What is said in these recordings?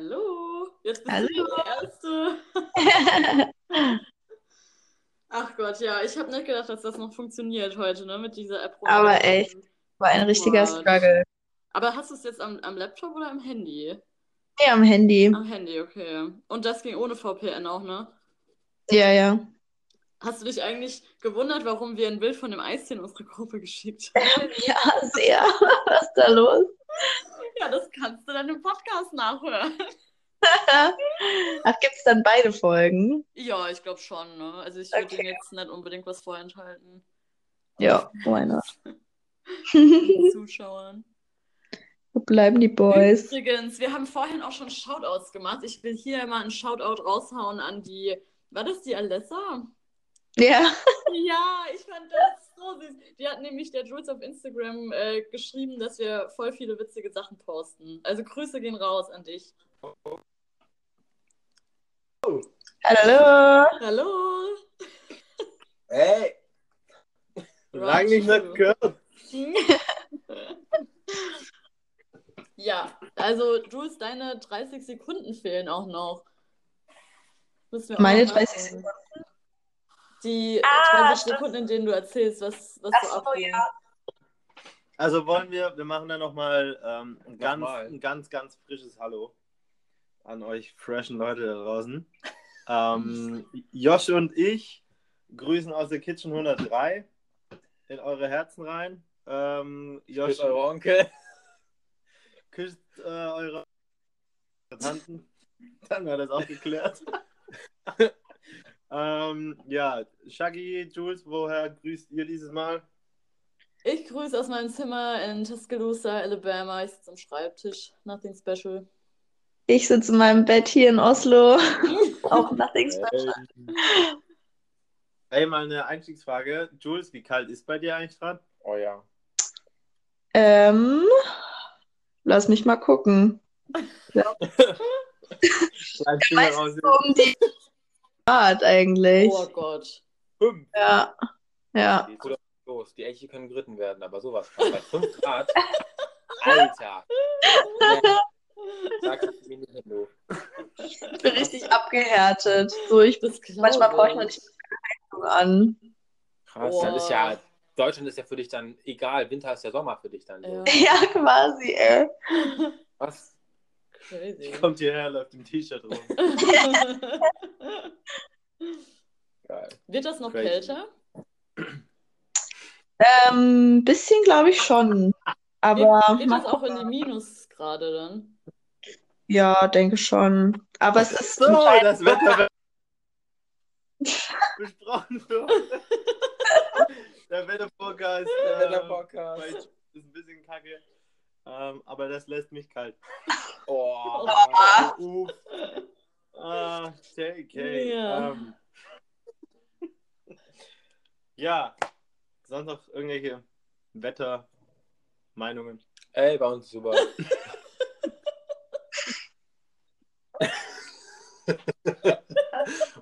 Hallo. Jetzt bist Hallo. du die Erste. Ach Gott, ja, ich habe nicht gedacht, dass das noch funktioniert heute, ne, mit dieser App. Aber echt. War ein richtiger What? Struggle. Aber hast du es jetzt am, am Laptop oder am Handy? Nee, am Handy. Am Handy, okay. Und das ging ohne VPN auch, ne? Ja, ja. Hast du dich eigentlich gewundert, warum wir ein Bild von dem Eistee in unsere Gruppe geschickt haben? Ja, sehr. Was ist da los? Ja, das kannst du dann im Podcast nachhören. Ach, gibt's dann beide Folgen? Ja, ich glaube schon, ne? Also ich würde Okay. jetzt nicht unbedingt was vorenthalten. Ja, why not? Zuschauern. Wo bleiben die Boys? Übrigens, wir haben vorhin auch schon Shoutouts gemacht. Ich will hier mal einen Shoutout raushauen an die. War das die Alessa? Ja, Ja, ich fand das so süß. Die hat nämlich der Jules auf Instagram äh, geschrieben, dass wir voll viele witzige Sachen posten. Also Grüße gehen raus an dich. hallo. Hallo! Hey, lang nicht mehr gehört. Ja, also Jules, deine 30 Sekunden fehlen auch noch. Meine noch 30 nachholen. Sekunden? Die Ah, 30 stimmt. Sekunden, in denen du erzählst, was, was Ach so so, abgeht. ja. Also wollen wir, wir machen da nochmal ähm, ein, ganz, ein ganz, ganz frisches Hallo an euch freshen Leute da draußen. Ähm, Josh und ich grüßen aus der Kitchen 103 in eure Herzen rein. Ähm, Josh Grüß eure Onkel. küsst äh, eure Tanten. Dann war das auch geklärt. ähm, ja, Shaggy, Jules, woher grüßt ihr dieses Mal? Ich grüße aus meinem Zimmer in Tuscaloosa, Alabama. Ich sitze am Schreibtisch. Nothing special. Ich sitze in meinem Bett hier in Oslo. Auch nothing special. Ey, mal eine Einstiegsfrage. Jules, wie kalt ist bei dir eigentlich gerade? Oh ja. Ähm, lass mich mal gucken. Meistens so um die Grad eigentlich. Oh Gott. Fünf. Ja, ja. Los. Die Elche können geritten werden, aber sowas kann bei 5 Grad. Alter. Sag ich mir nicht du. Ich bin richtig abgehärtet. So, ich Das manchmal brauche ich noch ich. nicht Heizung an. Krass, Boah. dann ist ja. Deutschland ist ja für dich dann egal. Winter ist ja Sommer für dich dann. So. Ja. Ja, quasi, ey. Was? Crazy. Kommt hierher, läuft im T-Shirt rum. Geil. Wird das noch Crazy. kälter? Ähm, bisschen glaube ich schon. Aber Geht, geht das auch in die. Minusgrade dann? Ja, denke schon. Aber es ist So, das Wetter besprochen für heute. Der Wettervorcast. Der äh, Wetterpodcast. bei Jules ist ein bisschen kacke. Ähm, aber das lässt mich kalt. Oh. Uff. Ah, JK. Ja. Ähm, ja, sonst noch irgendwelche Wettermeinungen? Ey, bei uns super.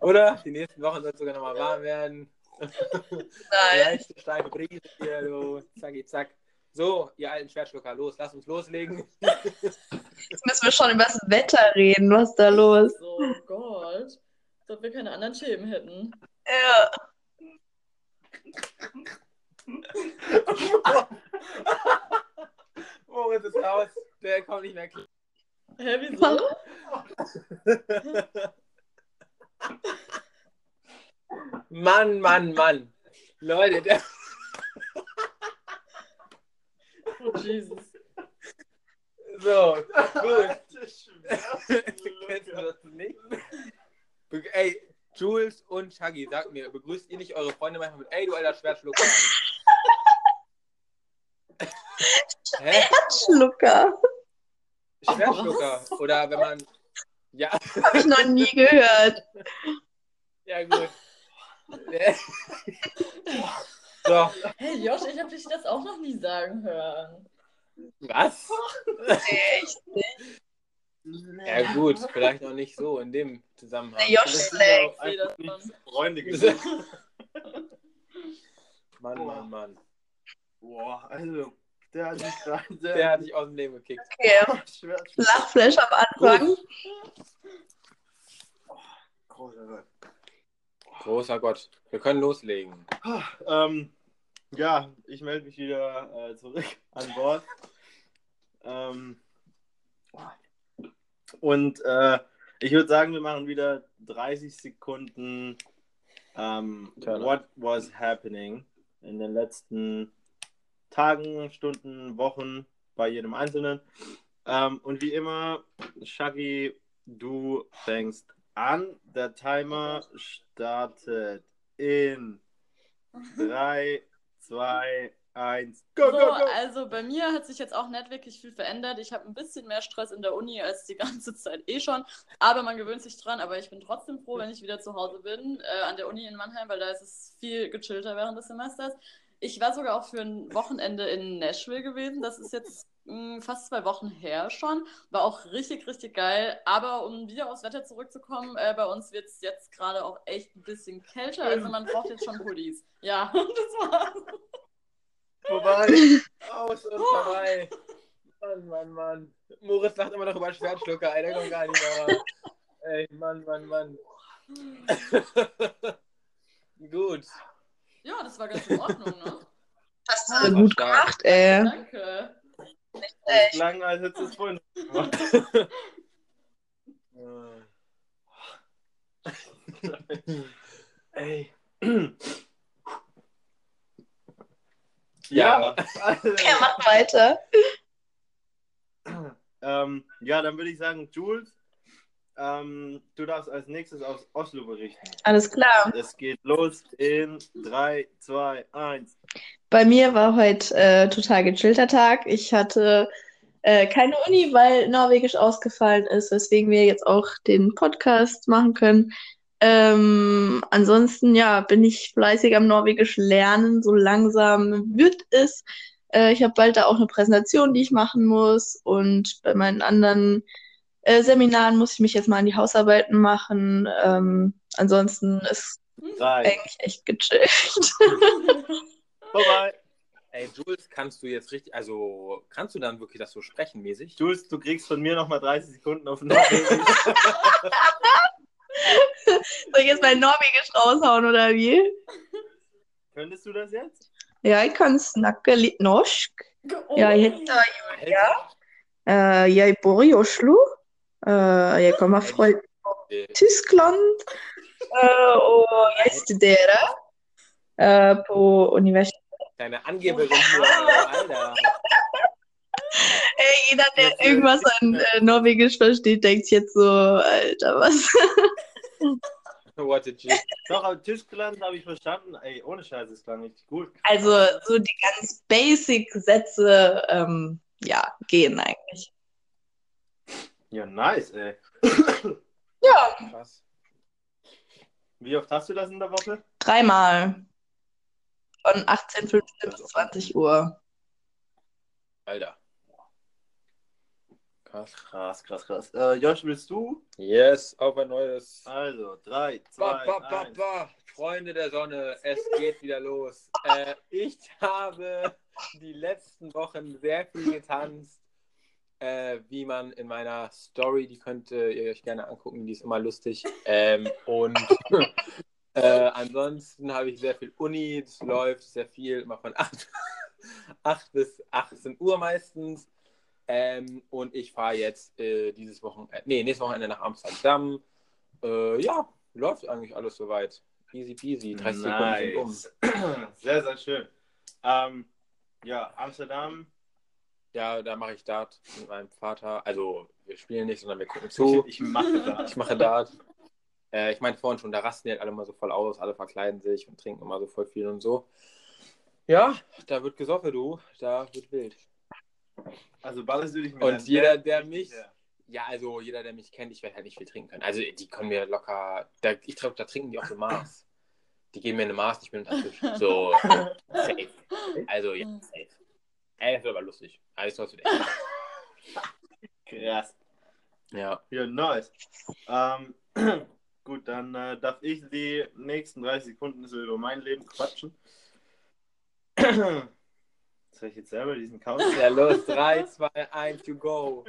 Oder? Die nächsten Wochen soll es sogar nochmal warm werden. Nein. Leichte steife Brise hier, du. Zacki, zack. So, ihr alten Schwertschlucker, los, lasst uns loslegen. Jetzt müssen wir schon über das Wetter reden. Was ist da los? So, oh Gott. Als ob wir keine anderen Themen hätten. Ja. Moritz ist raus. Der kommt nicht mehr klar. Hä, wieso? Mann, Mann, Mann. Leute, der. Oh, Jesus. So, gut. Kennst du das nicht? Be- Ey, Jules und Shaggy, sagt mir, begrüßt ihr nicht eure Freunde manchmal mit, ey, du alter Schwertschlucker? Hä? Schlucker. Schwertschlucker. Oder wenn man. Ja, Habe ich noch nie gehört. ja, gut. so, Hey Josh, ich habe dich das auch noch nie sagen hören. Was? Echt? Ja, gut, vielleicht noch nicht so in dem Zusammenhang. Der Josh schlägt. nicht Freunde gewesen. Mann, Mann, Mann. Boah, also Der hat sich gerade. Der hat dich aus dem Leben gekickt. Okay. Lachflash am Anfang. Großer Gott. Großer Gott. Wir können loslegen. Ähm, ja, ich melde mich wieder äh, zurück an Bord. Ähm, und äh, ich würde sagen, wir machen wieder 30 Sekunden ähm. What was happening in den letzten Tagen, Stunden, Wochen bei jedem Einzelnen. Ähm, und wie immer, Shaggy, du fängst an. Der Timer startet in 3, 2, 1, go, So, go, go! also bei mir hat sich jetzt auch nicht wirklich viel verändert. Ich habe ein bisschen mehr Stress in der Uni als die ganze Zeit eh schon. Aber man gewöhnt sich dran. Aber ich bin trotzdem froh, wenn ich wieder zu Hause bin, äh, an der Uni in Mannheim, weil da ist es viel gechillter während des Semesters. Ich war sogar auch für ein Wochenende in Nashville gewesen. Das ist jetzt mh, fast zwei Wochen her schon. War auch richtig, richtig geil. Aber um wieder aufs Wetter zurückzukommen, äh, bei uns wird es jetzt gerade auch echt ein bisschen kälter. Also man braucht jetzt schon Pullis. Ja, das war's. Vorbei. Aus und vorbei. Mann, Mann, Mann. Moritz lacht immer noch über Schwertschlucker, ey, der kommt gar nicht mehr ran. Ey, Mann, Mann, Mann. Gut. Ja, das war ganz in Ordnung, ne? Hast Das du war gut gemacht, ey. Danke. Das klang, als hättest du es vorhin gemacht. Ey. Ja. Ja, mach weiter. ähm, ja, dann würde ich sagen, Jules, ähm, du darfst als nächstes aus Oslo berichten. Alles klar. Es geht los in 3, 2, 1. Bei mir war heute äh, total gechillter Tag. Ich hatte äh, keine Uni, weil Norwegisch ausgefallen ist, weswegen wir jetzt auch den Podcast machen können. Ähm, ansonsten, ja, bin ich fleißig am Norwegisch lernen. So langsam wird es. Äh, ich habe bald da auch eine Präsentation, die ich machen muss. Und bei meinen anderen äh, Seminaren muss ich mich jetzt mal an die Hausarbeiten machen. Ähm, ansonsten ist 3, eigentlich echt gechillt. vorbei. Ey, Jules, kannst du jetzt richtig, also kannst du dann wirklich das so sprechen mäßig? Jules, du kriegst von mir nochmal 30 Sekunden auf Norwegisch. Soll ich jetzt mein Norwegisch raushauen oder wie? Könntest du das jetzt? Jeg kan snakke litt norsk. Oh. Jeg heter Julia. Eh, jeg bor i Oslo. Eh, jeg kommer fra Äh, Tyskland. Eh, og jeg studerer eh, på universitetet. Deine Angeberin hier, Alter. Ey, jeder, der irgendwas an äh, Norwegisch versteht, denkt jetzt so, Alter, was? What a G. Doch, aber Tyskland habe ich verstanden. Ey, ohne Scheiß, es klang richtig gut. Also so die ganz basic Sätze, ähm, ja, gehen eigentlich. Ja, nice, ey. Ja, Krass. Wie oft hast du das in der Woche? dreimal. Von 18.15 bis 20 Uhr. Alter. Krass. Krass, krass, krass. Äh, Josh, willst du? Yes, auf ein neues. Also, 3, Ba, 2, ba, ba, 1. ba. Freunde der Sonne, es geht wieder los. Äh, ich habe die letzten Wochen sehr viel getanzt, äh, wie man in meiner Story, die könnt ihr euch gerne angucken, die ist immer lustig. Ähm, und äh, ansonsten habe ich sehr viel Uni, das läuft sehr viel, immer von 8, 8 bis 18 Uhr meistens. Ähm, und ich fahre jetzt äh, dieses Wochenende, nee, nächstes Wochenende nach Amsterdam. Äh, ja, läuft eigentlich alles soweit. Easy peasy, 30 Sekunden sind um. Nice. Sehr, sehr schön. Ähm, ja, Amsterdam. Ja, da mache ich Dart mit meinem Vater. Also, wir spielen nicht, sondern wir gucken zu. Ich mache das. Ich mache Dart. Äh, ich meinte vorhin schon, da rasten die halt alle mal so voll aus, alle verkleiden sich und trinken immer so voll viel und so. Ja, da wird gesoffen, du. Da wird wild. Also ballerst du dich mit Und jeder, der mich- ja. Ja, also jeder, der mich kennt, ich werde halt nicht viel trinken können. Also die können mir locker, da, ich glaube, da trinken die auch so Maß. Die geben mir eine Maß, nicht mit dem Tisch. So, safe. Also ja, safe. Ey, das wird aber lustig. Alles was wird echt. Krass. Ja. Ja, nice. Ähm, gut, dann äh, darf ich die nächsten 30 Sekunden so über mein Leben quatschen. Soll ich jetzt selber diesen Countdown? Ja, los. 3, 2, 1, to go.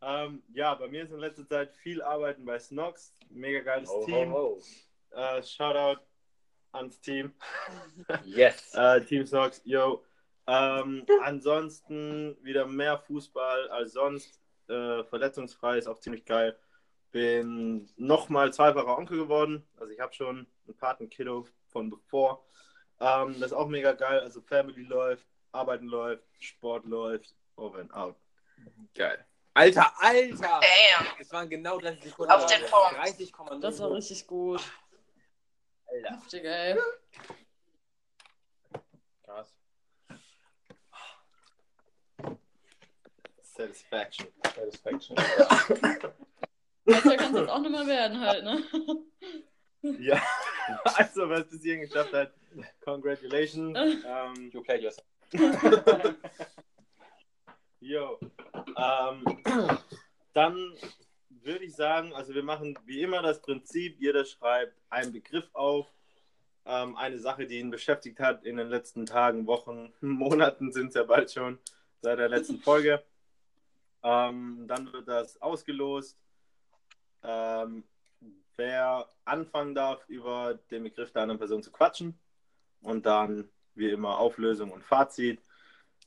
ähm, ja, bei mir ist in letzter Zeit viel Arbeiten bei Snox. Mega geiles Ho, Team. ho, ho. Äh, Shoutout ans Team. Yes. Äh, Team Snox, yo. Ähm, ansonsten wieder mehr Fußball als sonst. Äh, verletzungsfrei ist auch ziemlich geil. Bin nochmal zweifacher Onkel geworden. Also ich habe schon ein Patenkiddo von bevor. Ähm, das ist auch mega geil. Also Family läuft, Arbeiten läuft, Sport läuft, over and out. Geil. Alter, Alter! Damn. Es waren genau 30 Sekunden. Auf den Punkt. 30,0. Das war richtig gut. Alter. Heftig, ey. Satisfaction. Satisfaction. Besser kann es jetzt auch nicht mehr werden halt, ne? Ja, also wer es bis hierhin geschafft hat, congratulations. Ähm, You played yourself. Jo. Ähm, dann würde ich sagen, also wir machen wie immer das Prinzip, jeder schreibt einen Begriff auf, ähm, eine Sache, die ihn beschäftigt hat in den letzten Tagen, Wochen, Monaten sind es ja bald schon, seit der letzten Folge. Ähm, dann wird das ausgelost. Ähm, wer anfangen darf, über den Begriff der anderen Person zu quatschen. Und dann, wie immer, Auflösung und Fazit.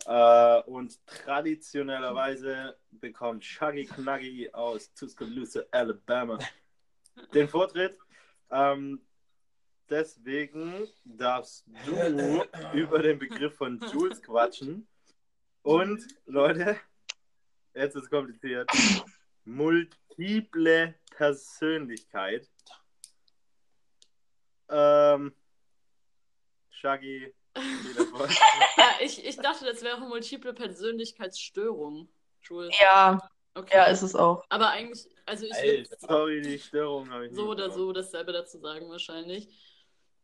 Äh, und traditionellerweise bekommt Shaggy Knuggy aus Tuscaloosa, Alabama, den Vortritt. Ähm, deswegen darfst du über den Begriff von Jules quatschen. Und, Leute, jetzt ist es kompliziert. Multiple Persönlichkeit. Ähm, Shaggy, ich, ich dachte, das wäre multiple Persönlichkeitsstörung. Jules. Ja, Okay. ja, ist es auch. Aber eigentlich, also ich würde Sorry, die Störung habe ich so nicht oder so dasselbe dazu sagen wahrscheinlich.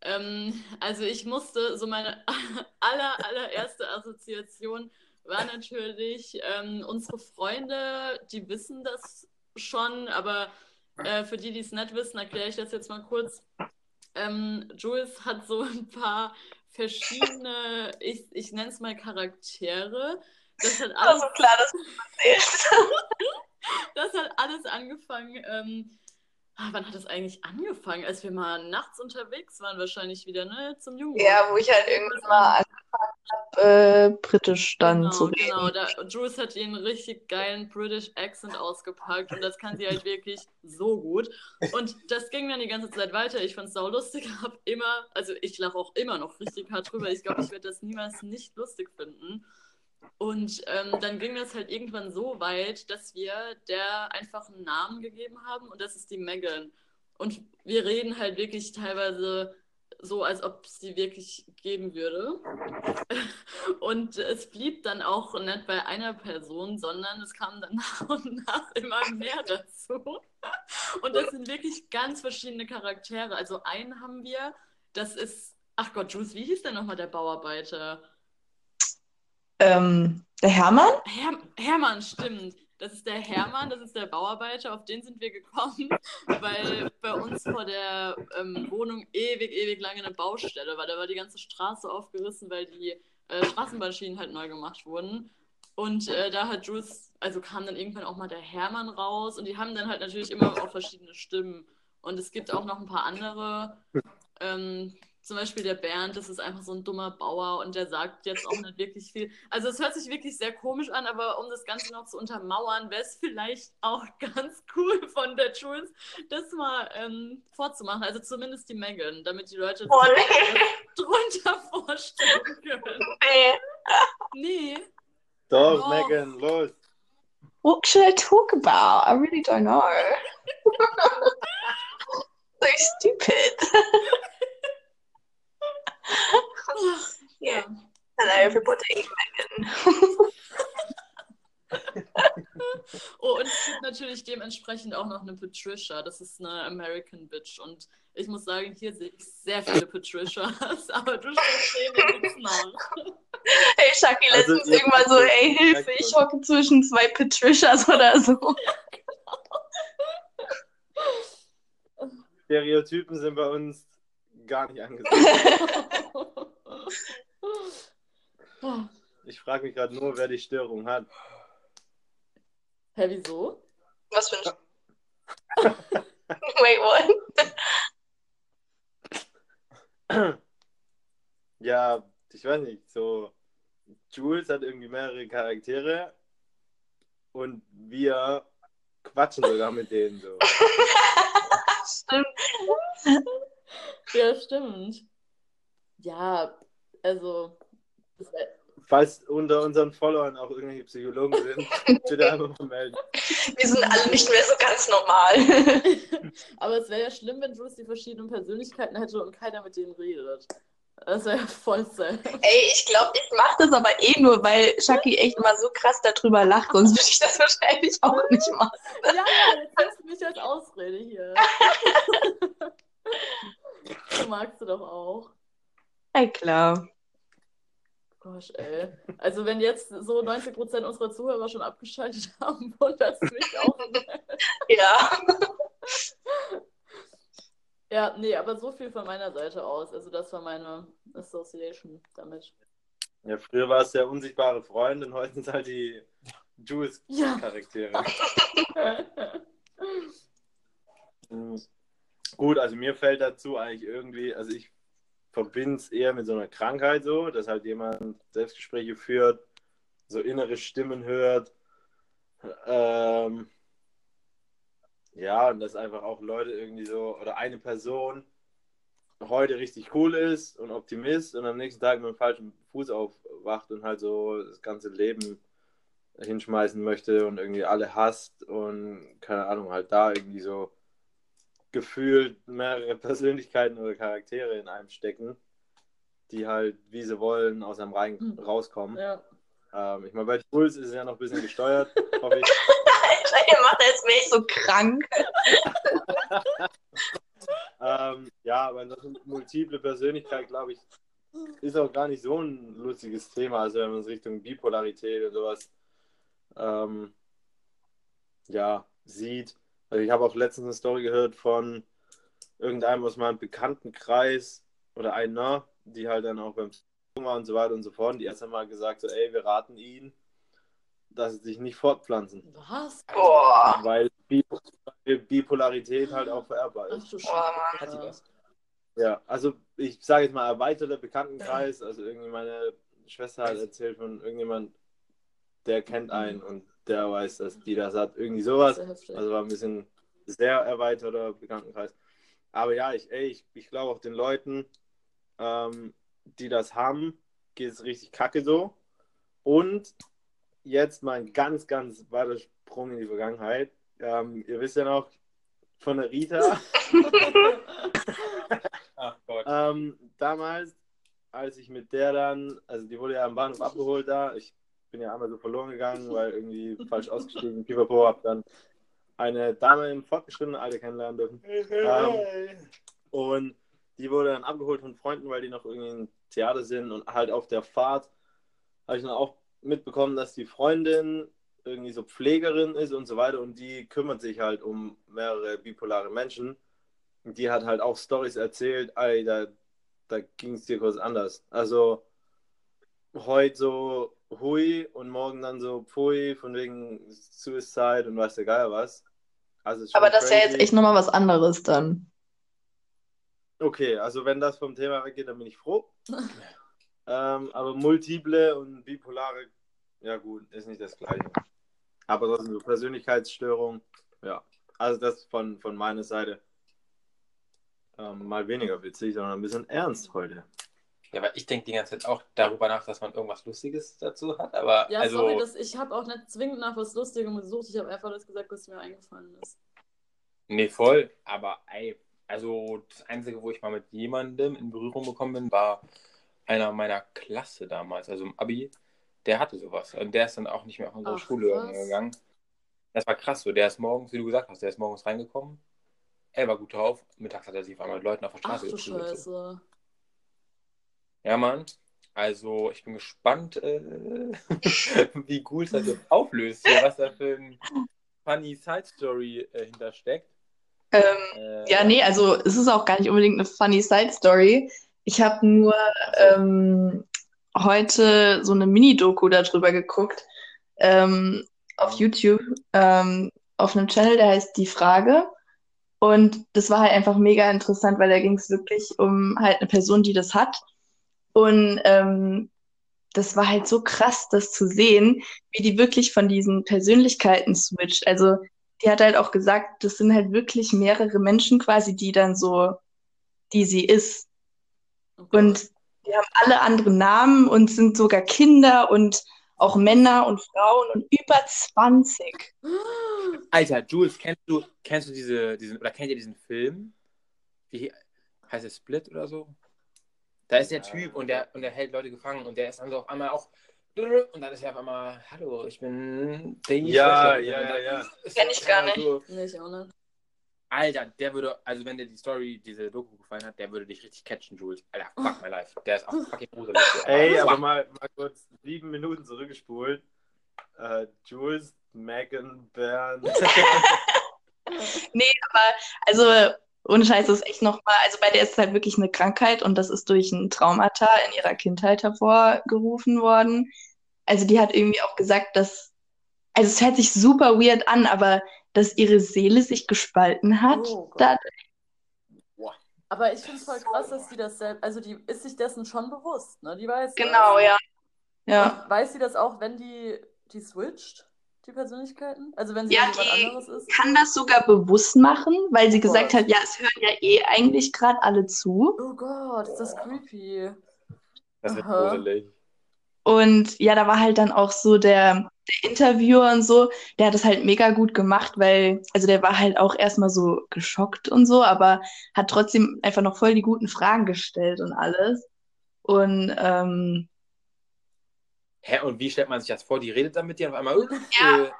Ähm, also ich musste, so meine aller, allererste Assoziation war natürlich ähm, unsere Freunde, die wissen das schon, aber äh, für die, die es nicht wissen, erkläre ich das jetzt mal kurz. Ähm, Jules hat so ein paar verschiedene, ich, ich nenne es mal Charaktere. Das hat alles Also klar, das das hat alles angefangen. Ähm, ah, wann hat das eigentlich angefangen? Als wir mal nachts unterwegs waren, wahrscheinlich wieder, ne? Zum Jungen. Ja, wo ich halt irgendwann mal habe, äh, britisch dann genau, zu reden. Genau, da, Jules hat ihren richtig geilen British Accent ausgepackt und das kann sie halt wirklich so gut. Und das ging dann die ganze Zeit weiter. Ich fand es sau lustig, hab immer, also ich lache auch immer noch richtig hart drüber. Ich glaube, ich werde das niemals nicht lustig finden. Und ähm, dann ging das halt irgendwann so weit, dass wir der einfach einen Namen gegeben haben und das ist die Megan. Und wir reden halt wirklich teilweise so, als ob es sie wirklich geben würde. Und es blieb dann auch nicht bei einer Person, sondern es kam dann nach und nach immer mehr dazu. Und das sind wirklich ganz verschiedene Charaktere. Also einen haben wir, das ist, ach Gott, Jules, wie hieß denn nochmal der Bauarbeiter? Ähm, der Hermann? Her Hermann, stimmt. Das ist der Hermann, das ist der Bauarbeiter, auf den sind wir gekommen, weil bei uns vor der ähm, Wohnung ewig, ewig lange eine Baustelle war. Da war die ganze Straße aufgerissen, weil die äh, Straßenbahnschienen halt neu gemacht wurden. Und äh, da hat Jules, also kam dann irgendwann auch mal der Hermann raus und die haben dann halt natürlich immer auch verschiedene Stimmen. Und es gibt auch noch ein paar andere. Ähm, zum Beispiel der Bernd, das ist einfach so ein dummer Bauer und der sagt jetzt auch nicht wirklich viel. Also es hört sich wirklich sehr komisch an, aber um das Ganze noch zu untermauern, wäre es vielleicht auch ganz cool von der Jules, das mal ähm, vorzumachen. Also zumindest die Megan, damit die Leute Oh, sich nee. drunter vorstellen können. Nee. Nee. Doch, Oh. Megan, los. What should I talk about? I really don't know. so stupid. Ja. Hello, everybody. Oh, und es gibt natürlich dementsprechend auch noch eine Patricia. Das ist eine American Bitch. Und ich muss sagen, hier sehe ich sehr viele Patricias, aber du nichts nach. Hey, Shaki, Also, letztens irgendwann so, ey, Hilfe, ich hocke zwischen zwei Patricias oder so. Stereotypen sind bei uns gar nicht angesagt. Ich frage mich gerade nur, wer die Störung hat. Hä, wieso? Was für ein. Wait, what? Ja, ich weiß nicht, so Jules hat irgendwie mehrere Charaktere und wir quatschen sogar mit denen so. Stimmt. Ja, stimmt. Ja, also. Falls unter unseren Followern auch irgendwelche Psychologen sind, bitte einfach mal melden. Wir sind alle nicht mehr so ganz normal. aber es wäre ja schlimm, wenn Jules die verschiedenen Persönlichkeiten hätte und keiner mit denen redet. Das wäre ja voll sad. Ey, ich glaube, ich mache das aber eh nur, weil Shaki echt immer so krass darüber lacht, sonst würde ich das wahrscheinlich auch nicht machen. Ja, ja, jetzt hast du mich als Ausrede hier. Das magst du doch auch. Ey, klar. Gosh, ey. Also wenn jetzt so 90% unserer Zuhörer schon abgeschaltet haben, wundert es mich auch. Ja. Ja, nee, aber so viel von meiner Seite aus. Also das war meine Association damit. Ja, früher war es der unsichtbare Freund und heute sind es halt die Jules-Charaktere. Ja. Gut, also mir fällt dazu eigentlich irgendwie, also ich verbinde es eher mit so einer Krankheit so, dass halt jemand Selbstgespräche führt, so innere Stimmen hört. Ähm, ja, und dass einfach auch Leute irgendwie so, oder eine Person heute richtig cool ist und Optimist und am nächsten Tag mit dem falschen Fuß aufwacht und halt so das ganze Leben hinschmeißen möchte und irgendwie alle hasst und keine Ahnung, halt da irgendwie so gefühlt mehrere Persönlichkeiten oder Charaktere in einem stecken, die halt, wie sie wollen, aus einem Rein Hm. rauskommen. ja. Ähm, ich meine, bei Jules ist es ja noch ein bisschen gesteuert, hoffe ich. Alter, ihr macht jetzt mich so krank. Ähm, ja, aber das multiple Persönlichkeit, glaube ich, ist auch gar nicht so ein lustiges Thema, also wenn man es Richtung Bipolarität oder sowas ähm, ja, sieht. Also ich habe auch letztens eine Story gehört von irgendeinem aus meinem Bekanntenkreis oder einer, die halt dann auch beim war und so weiter und so fort. Und die erst einmal gesagt so, ey, wir raten ihnen, dass sie sich nicht fortpflanzen. Was? Boah. Weil Bi- weil Bipolarität halt auch vererbbar Ach ist. Boah. Hat die das? Ja, also ich sage jetzt mal erweiterter Bekanntenkreis. Also irgendwie meine Schwester hat erzählt von irgendjemand, der kennt einen und der weiß, dass die das hat. Irgendwie sowas. Also war ein bisschen sehr erweiterter Bekanntenkreis. Aber ja, ich, ey, ich, ich glaube auch den Leuten, ähm, die das haben, geht es richtig kacke so. Und jetzt mal ein ganz, ganz weiter Sprung in die Vergangenheit. Ähm, ihr wisst ja noch von der Rita. Ach Gott. Ähm, damals, als ich mit der dann, also die wurde ja am Bahnhof abgeholt da, ich bin ja einmal so verloren gegangen, weil irgendwie falsch ausgestiegen, pipapo, hab dann eine Dame im fortgeschrittenen Alter kennenlernen dürfen. Ähm, und die wurde dann abgeholt von Freunden, weil die noch irgendwie im Theater sind und halt auf der Fahrt habe ich dann auch mitbekommen, dass die Freundin irgendwie so Pflegerin ist und so weiter und die kümmert sich halt um mehrere bipolare Menschen. Und die hat halt auch Stories erzählt, ey, da, da ging es dir kurz anders. Also heute so hui und morgen dann so pfui von wegen Suicide und weiß der Geier was. Also ist Aber das ist ja jetzt crazy. echt nochmal was anderes dann. Okay, also wenn das vom Thema weggeht, dann bin ich froh. ähm, aber multiple und bipolare, ja gut, ist nicht das gleiche. Aber trotzdem so Persönlichkeitsstörung, ja. Also das von, von meiner Seite ähm, mal weniger witzig, sondern ein bisschen ernst heute. Ja, weil ich denke die ganze Zeit auch darüber nach, dass man irgendwas Lustiges dazu hat, aber Ja, also, sorry, das, ich habe auch nicht zwingend nach was Lustigem gesucht. Ich habe einfach das gesagt, was mir eingefallen ist. nee, voll, aber ey, also das Einzige, wo ich mal mit jemandem in Berührung gekommen bin, war einer meiner Klasse damals, also im Abi, der hatte sowas und der ist dann auch nicht mehr auf unsere Ach, Schule krass. gegangen. Das war krass so, der ist morgens, wie du gesagt hast, der ist morgens reingekommen, er war gut drauf, mittags hat er sich auf einmal mit Leuten auf der Ach Straße du geprügelt. so. Ja, Mann. Also, ich bin gespannt, äh, wie Ghouls das jetzt auflöst, hier, was da für ein funny Side Story äh, hintersteckt. Ähm, Äh, ja, nee, also es ist auch gar nicht unbedingt eine funny Side Story. Ich habe nur so. ähm, heute so eine Mini-Doku darüber geguckt ähm, auf YouTube ähm, auf einem Channel, der heißt Die Frage. Und das war halt einfach mega interessant, weil da ging es wirklich um halt eine Person, die das hat. Und ähm, das war halt so krass, das zu sehen, wie die wirklich von diesen Persönlichkeiten switcht. Also die hat halt auch gesagt, das sind halt wirklich mehrere Menschen quasi, die dann so, die sie ist. Und die haben alle andere Namen und sind sogar Kinder und auch Männer und Frauen und über 20. Alter, Jules, kennst du, kennst du diese, diesen, oder kennt ihr diesen Film? Wie heißt es Split oder so? Da ist der Typ und der, und der hält Leute gefangen und der ist dann so auf einmal auch. Und dann ist er auf einmal, hallo, ich bin Danny Ja, ja, ja, ja. Kenn ich gar nicht. so- Nee, ich auch nicht. Alter, der würde, also wenn dir die Story, diese Doku gefallen hat, der würde dich richtig catchen, Jules. Alter, fuck my life. Der ist auch fucking gruselig. Ey, aber mal, mal kurz sieben Minuten zurückgespult. Äh, Jules, Megan, Bernd. Nee, aber also ohne Scheiß ist echt nochmal, also bei der ist es halt wirklich eine Krankheit und das ist durch ein Traumata in ihrer Kindheit hervorgerufen worden. Also die hat irgendwie auch gesagt, dass, also es hört sich super weird an, aber dass ihre Seele sich gespalten hat. Oh Aber ich finde es voll krass, dass die das selbst, also die ist sich dessen schon bewusst, ne? Die weiß genau, das. ja. Ja. Und weiß sie das auch, wenn die, die switcht, die Persönlichkeiten? Also wenn sie Ja, die anderes ist? kann das sogar bewusst machen, weil sie Oh gesagt Gott. hat, ja, es hören ja eh eigentlich gerade alle zu. Oh Gott, ist das creepy. Das wird gruselig. Und ja, da war halt dann auch so der, der Interviewer und so, der hat das halt mega gut gemacht, weil, also der war halt auch erstmal so geschockt und so, aber hat trotzdem einfach noch voll die guten Fragen gestellt und alles. Und ähm, Hä, und wie stellt man sich das vor? Die redet dann mit dir auf einmal. Ja, äh,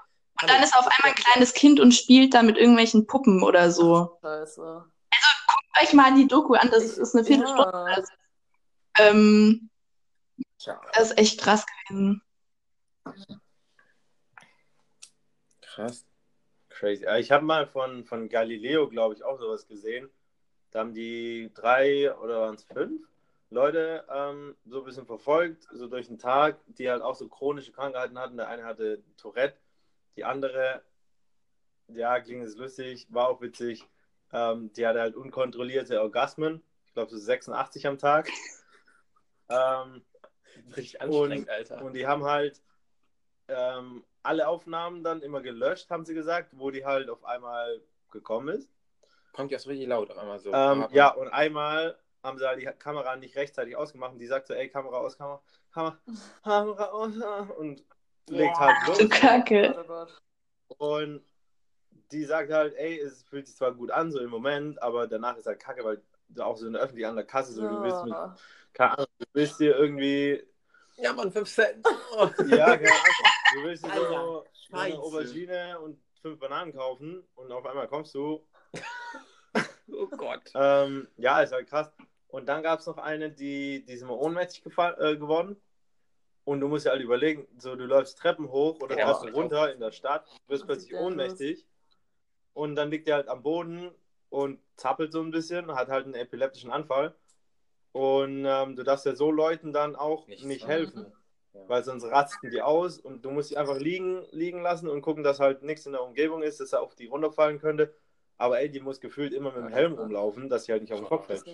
und dann ist auf einmal ein kleines Kind und spielt da mit irgendwelchen Puppen oder so. Scheiße. Guckt euch mal die Doku an, das ist eine Viertelstunde. Ja. Also, ähm, das ist echt krass gewesen. krass. Crazy. Äh, Ich habe mal von, von Galileo, glaube ich, auch sowas gesehen. Da haben die drei oder waren es fünf Leute ähm, so ein bisschen verfolgt, so durch den Tag, die halt auch so chronische Krankheiten hatten. Der eine hatte Tourette, die andere, ja, klingt jetzt lustig, war auch witzig, ähm, die hatte halt unkontrollierte Orgasmen. Ich glaube, so 86 am Tag. ähm, Richtig anstrengend, Alter. und die haben halt ähm, alle Aufnahmen dann immer gelöscht, haben sie gesagt, wo die halt auf einmal gekommen ist. Kommt ja so richtig laut auf einmal so. Ähm, ja, und einmal haben sie halt die Kamera nicht rechtzeitig ausgemacht und die sagt so, ey, Kamera aus, Kamera, Kamera, Kamera aus und legt halt Du los. Kacke. Oh. Und die sagt halt, ey, es fühlt sich zwar gut an, so im Moment, aber danach ist halt kacke, weil du auch so in der öffentlich an der Kasse, so, du willst mit, Ja. keine Ahnung, du willst dir irgendwie, ja, Mann, 5 Cent. Oh. ja, keine Ahnung, du willst dir so, eine. Aubergine und fünf Bananen kaufen und auf einmal kommst du oh Gott. Ähm, ja, ist halt krass. Und dann gab es noch eine, die, die ist immer ohnmächtig äh, geworden. Und du musst ja halt überlegen, so du läufst Treppen hoch oder Ja, Treppen auch. runter in der Stadt, du wirst plötzlich ist ohnmächtig. Und dann liegt er halt am Boden und zappelt so ein bisschen, hat halt einen epileptischen Anfall. Und ähm, du darfst ja so Leuten dann auch Nichts nicht helfen. Ja. Weil sonst rasten die aus und du musst die einfach liegen, liegen lassen und gucken, dass halt nichts in der Umgebung ist, dass er auf die runterfallen könnte. Aber ey, die muss gefühlt immer mit dem Helm rumlaufen, dass sie halt nicht auf den Kopf fällt.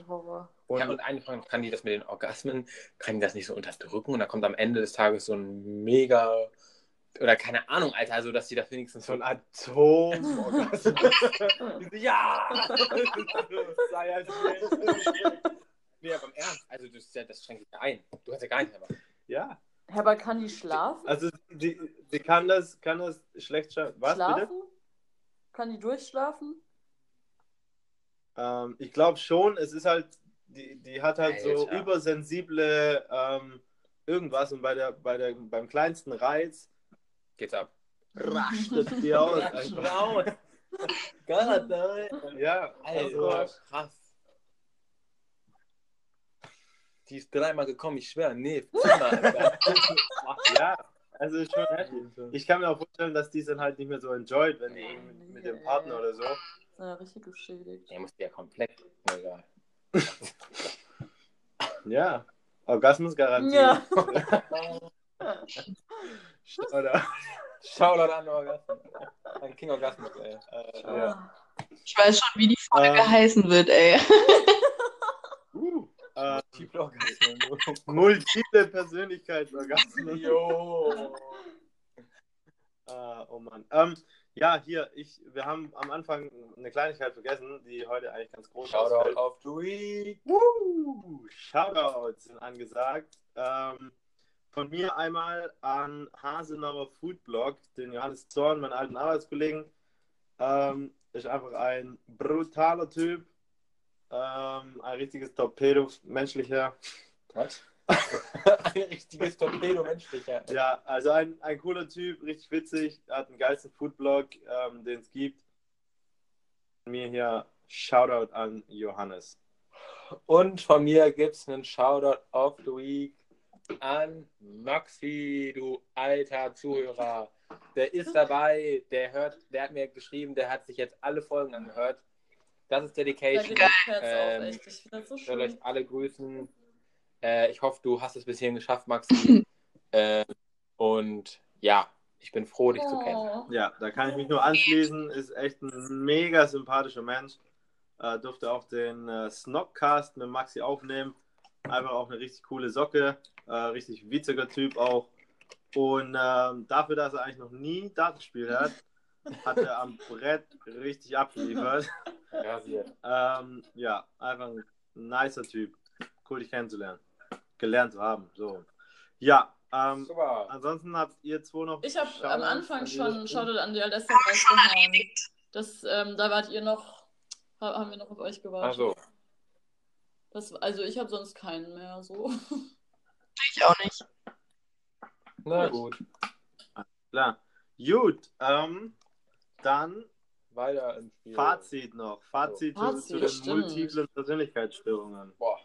Und ja, und eine Frage, kann die das mit den Orgasmen, kann die das nicht so unterdrücken und dann kommt am Ende des Tages so ein mega, oder keine Ahnung, Alter, also dass die das wenigstens so ein Atom-Orgasmus. ja! Sei halt Nee, aber im Ernst, also das, das schränkt dich ein. Du hast ja gar nicht mehr. Ja, Ja, aber kann die schlafen? also die, die kann das, kann das schlecht scha- Was schlafen? bitte? Kann die durchschlafen? Ähm, ich glaube schon, es ist halt, die, die hat halt so Alter. übersensible ähm, irgendwas und bei der, bei der, beim kleinsten Reiz Geht's ab. rascht es die aus. Raus. Ja, also, krass. Die ist dreimal gekommen, ich schwöre. Nee, ja, also schon heftig. Ich kann mir auch vorstellen, dass die es dann halt nicht mehr so enjoyt, wenn die mit, mit dem Partner oder so. Ja, richtig geschädigt. Der muss ja komplett. Egal. Ja, Orgasmusgarantie. Ja. Oder, Shoutout an Orgasmus. An King Orgasmus, ey. äh, ja. Ich weiß schon, wie die Folge Ähm. heißen wird, ey. Uh, äh, Multiple Orgasmus. multiple Persönlichkeitsorgasmen. Jo. Ah, oh Mann. Ähm, ja, hier, ich, wir haben am Anfang eine Kleinigkeit vergessen, die heute eigentlich ganz groß Shoutout ausfällt. auf Louis. Woo! Shoutouts sind angesagt. Ähm, von mir einmal an Hasenauer Foodblog, den Johannes Zorn, meinen alten Arbeitskollegen. Ähm, ist einfach ein brutaler Typ. Ähm, ein richtiges Torpedo, menschlicher. Was? Ein richtiges Torpedo menschlicher. Ja, also ein, ein cooler Typ, richtig witzig, hat den geilsten Foodblog, ähm, den es gibt. Von mir hier Shoutout an Johannes. Und von mir gibt es einen Shoutout of the Week an Maxi, du alter Zuhörer. Der ist dabei, der hört, der hat mir geschrieben, der hat sich jetzt alle Folgen angehört. Das ist Dedication. Herz Ähm, auf, echt. Ich finde das so Ich schön. euch alle grüßen. Äh, ich hoffe, du hast es bis hierhin geschafft, Maxi. äh, und ja, ich bin froh, dich zu kennen. Oh. Ja, da kann ich mich nur anschließen. Ist echt ein mega sympathischer Mensch. Äh, durfte auch den äh, Snobcast mit Maxi aufnehmen. Einfach auch eine richtig coole Socke. Äh, richtig witziger Typ auch. Und ähm, dafür, dass er eigentlich noch nie Dart gespielt hat, hat er am Brett richtig abgeliefert. Ähm, ja, einfach ein nicer Typ. Cool, dich kennenzulernen. Gelernt zu haben. So. Ja, ähm, Super. ansonsten habt ihr zwei noch. Ich habe am Anfang schon? Shoutout an die Alessa rausgehauen. Das, ähm, da wart ihr noch, ha- haben wir noch auf euch gewartet. Also, Das, also ich habe sonst keinen mehr so. Ich auch nicht. na gut. Klar. Gut, ähm, dann Weiter im Spiel. Fazit noch. Fazit, zu- Fazit, zu den stimmt. multiplen Persönlichkeitsstörungen. Boah.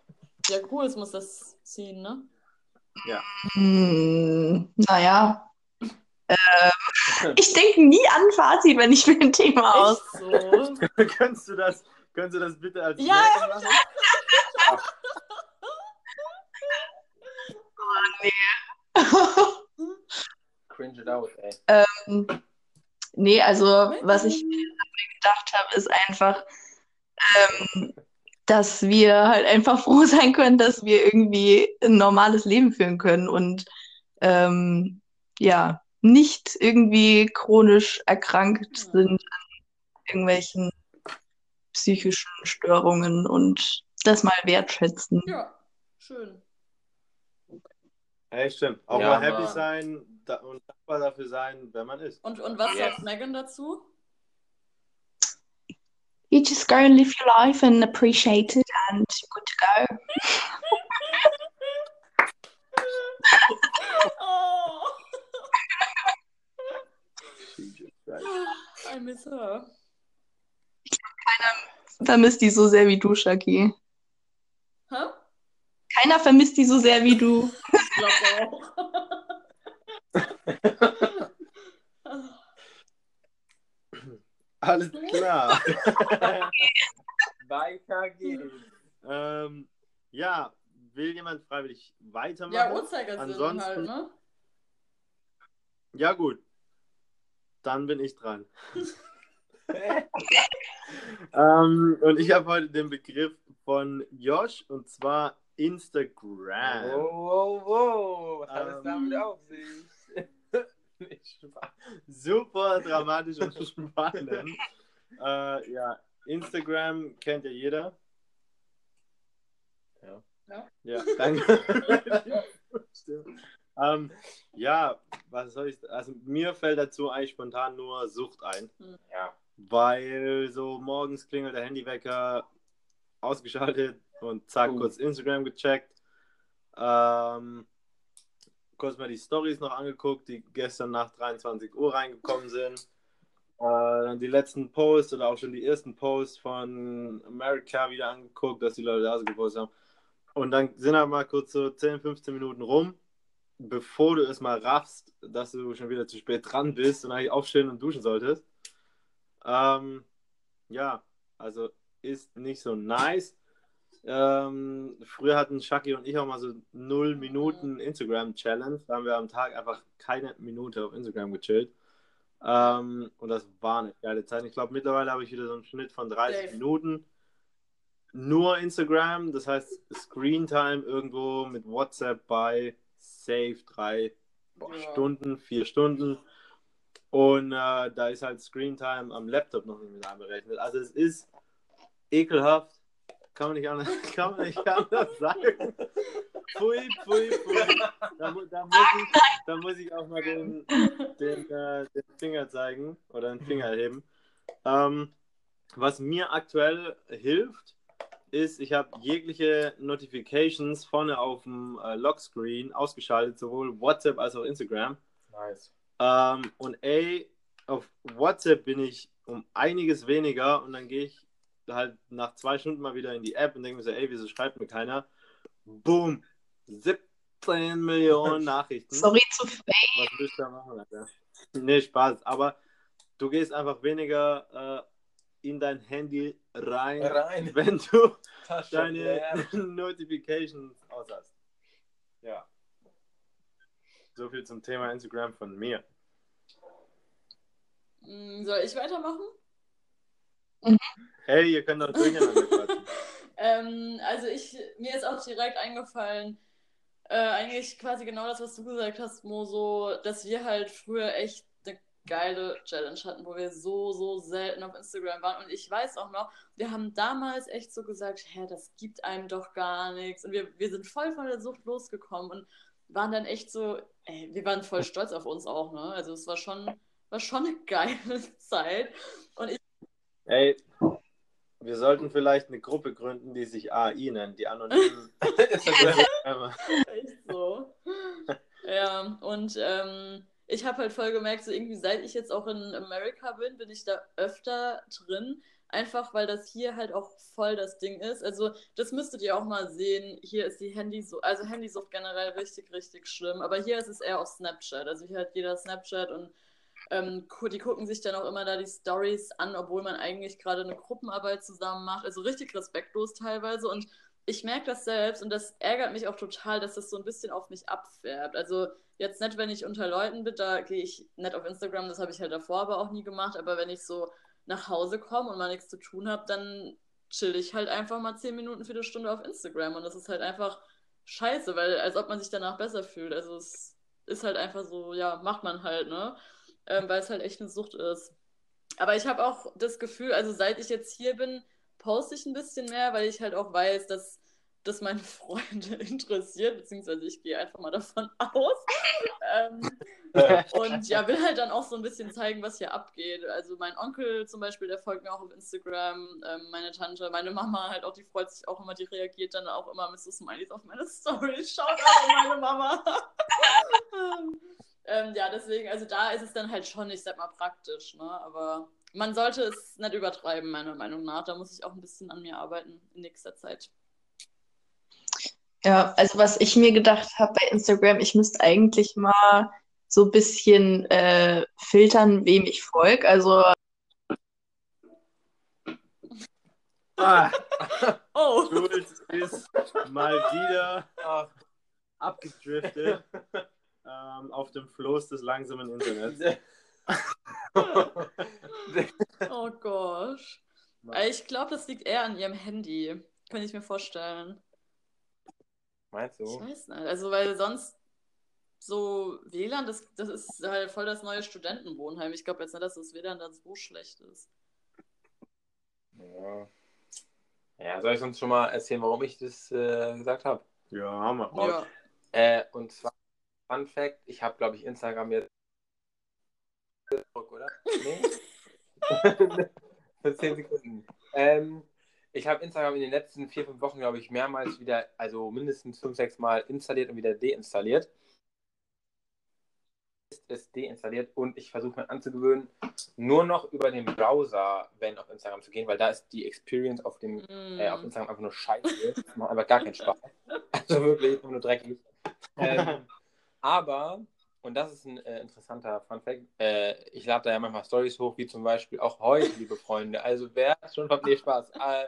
Ja, cool, es muss das ziehen, ne? Hm, naja. Ähm, ich denke nie an Fazit, wenn ich mir ein Thema aus. So. könntest, du das, könntest du das bitte als Ja, Merken machen? Cringe it out, ey. nee, also was ich gedacht habe, ist einfach, ähm, dass wir halt einfach froh sein können, dass wir irgendwie ein normales Leben führen können und ähm, ja, nicht irgendwie chronisch erkrankt sind an irgendwelchen psychischen Störungen und das mal wertschätzen. Ja, schön. Hey, stimmt. Auch Ja, mal happy Mann. sein und dankbar dafür sein, wer man ist. Und, und was Yes. sagt Megan dazu? You just go and live your life and appreciate it and good to go. Oh, I miss her. Vermisst die so sehr wie du, Shaki. Hä? Keiner vermisst die so sehr wie du. Ich glaube auch. Alles klar. Weiter geht's. ähm, ja, will jemand freiwillig weitermachen? ja, Uhrzeigersinn Ansonsten- halt, ne? Ja, gut. Dann bin ich dran. ähm, und ich habe heute den Begriff von Josh und zwar Instagram. Wow, wow, wow. Was hat es Ähm. damit auf sich? Super dramatisch und spannend. äh, ja, Instagram kennt ja jeder. Ja. Ja. Ja, danke. Ähm, ja, was soll ich. Also, mir fällt dazu eigentlich spontan nur Sucht ein. Ja. Weil so morgens klingelt der Handywecker ausgeschaltet und zack, Uh. kurz Instagram gecheckt. Ähm, kurz mal die Stories noch angeguckt, die gestern nach 23 Uhr reingekommen sind. Äh, dann die letzten Posts oder auch schon die ersten Posts von America wieder angeguckt, dass die Leute da so gepostet haben. Und dann sind halt mal kurz so 10, 15 Minuten rum, bevor du es mal raffst, dass du schon wieder zu spät dran bist und eigentlich aufstehen und duschen solltest. Ähm, ja, also ist nicht so nice. Ähm, früher hatten Shaki und ich auch mal so 0 Minuten Instagram-Challenge. Da haben wir am Tag einfach keine Minute auf Instagram gechillt. Ähm, und das war eine geile Zeit. Ich glaube, mittlerweile habe ich wieder so einen Schnitt von 30 Safe. Minuten. Nur Instagram, das heißt Screentime irgendwo mit WhatsApp bei Safe drei boah, Ja. Stunden, vier Stunden. Und äh, da ist halt Screentime am Laptop noch nicht mit einberechnet. Also es ist ekelhaft. Kann man nicht anders, kann man nicht anders sagen. Pfui, pfui, pfui. Da, da, muss, ich, da muss ich auch mal den, den, äh, den Finger zeigen oder den Finger heben. Ähm, was mir aktuell hilft, ist, ich habe jegliche Notifications vorne auf dem äh, Lockscreen ausgeschaltet, sowohl WhatsApp als auch Instagram. Nice. Ähm, und ey, auf WhatsApp bin ich um einiges weniger und dann gehe ich halt nach zwei Stunden mal wieder in die App und denke mir so, ey, wieso schreibt mir keiner? Boom! 17 Millionen Nachrichten. Sorry zu fake. Was willst du da machen, Alter? Nee, Spaß. Aber du gehst einfach weniger äh, in dein Handy rein, Rein. wenn du Tasche deine. Notifications aus hast. Ja. So viel zum Thema Instagram von mir. Mm, Soll ich weitermachen? Hey, ihr könnt doch durcheinander quatschen. Ähm, also ich, mir ist auch direkt eingefallen, äh, eigentlich quasi genau das, was du gesagt hast, Mo, so, dass wir halt früher echt eine geile Challenge hatten, wo wir so, so selten auf Instagram waren. Und ich weiß auch noch, wir haben damals echt so gesagt, hä, das gibt einem doch gar nichts. Und wir, wir sind voll von der Sucht losgekommen und waren dann echt so, ey, wir waren voll stolz auf uns auch, ne? Also es war schon, war schon eine geile Zeit. Und ich Ey, wir sollten vielleicht eine Gruppe gründen, die sich AI nennt, die anonymen. Echt so. ja, und ähm, ich habe halt voll gemerkt, so irgendwie seit ich jetzt auch in Amerika bin, bin ich da öfter drin. Einfach weil das hier halt auch voll das Ding ist. Also, das müsstet ihr auch mal sehen. Hier ist die Handysucht, also Handysucht generell richtig, richtig schlimm. Aber hier ist es eher auf Snapchat. Also, hier hat jeder Snapchat und ähm, die gucken sich dann auch immer da die Stories an, obwohl man eigentlich gerade eine Gruppenarbeit zusammen macht. Also, richtig respektlos teilweise. Und ich merke das selbst und das ärgert mich auch total, dass das so ein bisschen auf mich abfärbt. Also jetzt nicht, wenn ich unter Leuten bin, da gehe ich nicht auf Instagram, das habe ich halt davor aber auch nie gemacht, aber wenn ich so nach Hause komme und mal nichts zu tun habe, dann chill ich halt einfach mal zehn Minuten für eine Stunde auf Instagram und das ist halt einfach scheiße, weil als ob man sich danach besser fühlt. Also es ist halt einfach so, ja, macht man halt, ne? Ähm, weil es halt echt eine Sucht ist. Aber ich habe auch das Gefühl, also seit ich jetzt hier bin, poste ich ein bisschen mehr, weil ich halt auch weiß, dass das meine Freunde interessiert, beziehungsweise ich gehe einfach mal davon aus. ähm, und ja, will halt dann auch so ein bisschen zeigen, was hier abgeht. Also mein Onkel zum Beispiel, der folgt mir auch auf Instagram, ähm, meine Tante, meine Mama halt auch, die freut sich auch immer, die reagiert dann auch immer mit so Smileys auf meine Stories. Schaut an meine Mama. ähm, ja, deswegen, also da ist es dann halt schon, ich sag mal, praktisch, ne? Aber man sollte es nicht übertreiben, meiner Meinung nach. Da muss ich auch ein bisschen an mir arbeiten in nächster Zeit. Ja, also was ich mir gedacht habe bei Instagram, ich müsste eigentlich mal so ein bisschen äh, filtern, wem ich folge. Also Ah, Oh! Jules ist mal wieder Ach, abgedriftet ähm, auf dem Floß des langsamen Internets. Oh gosh. Äh, Ich glaube, das liegt eher an ihrem Handy. Könnte ich mir vorstellen. Meinst Ich du? weiß nicht. Also, weil sonst so WLAN, das, das ist halt voll das neue Studentenwohnheim. Ich glaube jetzt nicht, dass das WLAN da so schlecht ist. Ja. ja, soll ich uns schon mal erzählen, warum ich das äh, gesagt habe? Ja, haben wir raus. Ja. Äh, und zwar, Fun Fact, ich habe, glaube ich, Instagram jetzt. Oder? Nee? Für 10 Sekunden. Ähm, ich habe Instagram in den letzten vier, fünf Wochen, glaube ich, mehrmals wieder, also mindestens fünf, sechs Mal installiert und wieder deinstalliert. Ist es deinstalliert und ich versuche mir anzugewöhnen, nur noch über den Browser, wenn auf Instagram zu gehen, weil da ist die Experience auf dem Mm. äh, auf Instagram einfach nur scheiße. Das macht einfach gar keinen Spaß. Also wirklich, nur dreckig. Ähm, aber, und das ist ein äh, interessanter Funfact, äh, ich lade da ja manchmal Stories hoch, wie zum Beispiel auch heute, liebe Freunde. Also wer schon von nee, Spaß. Äh,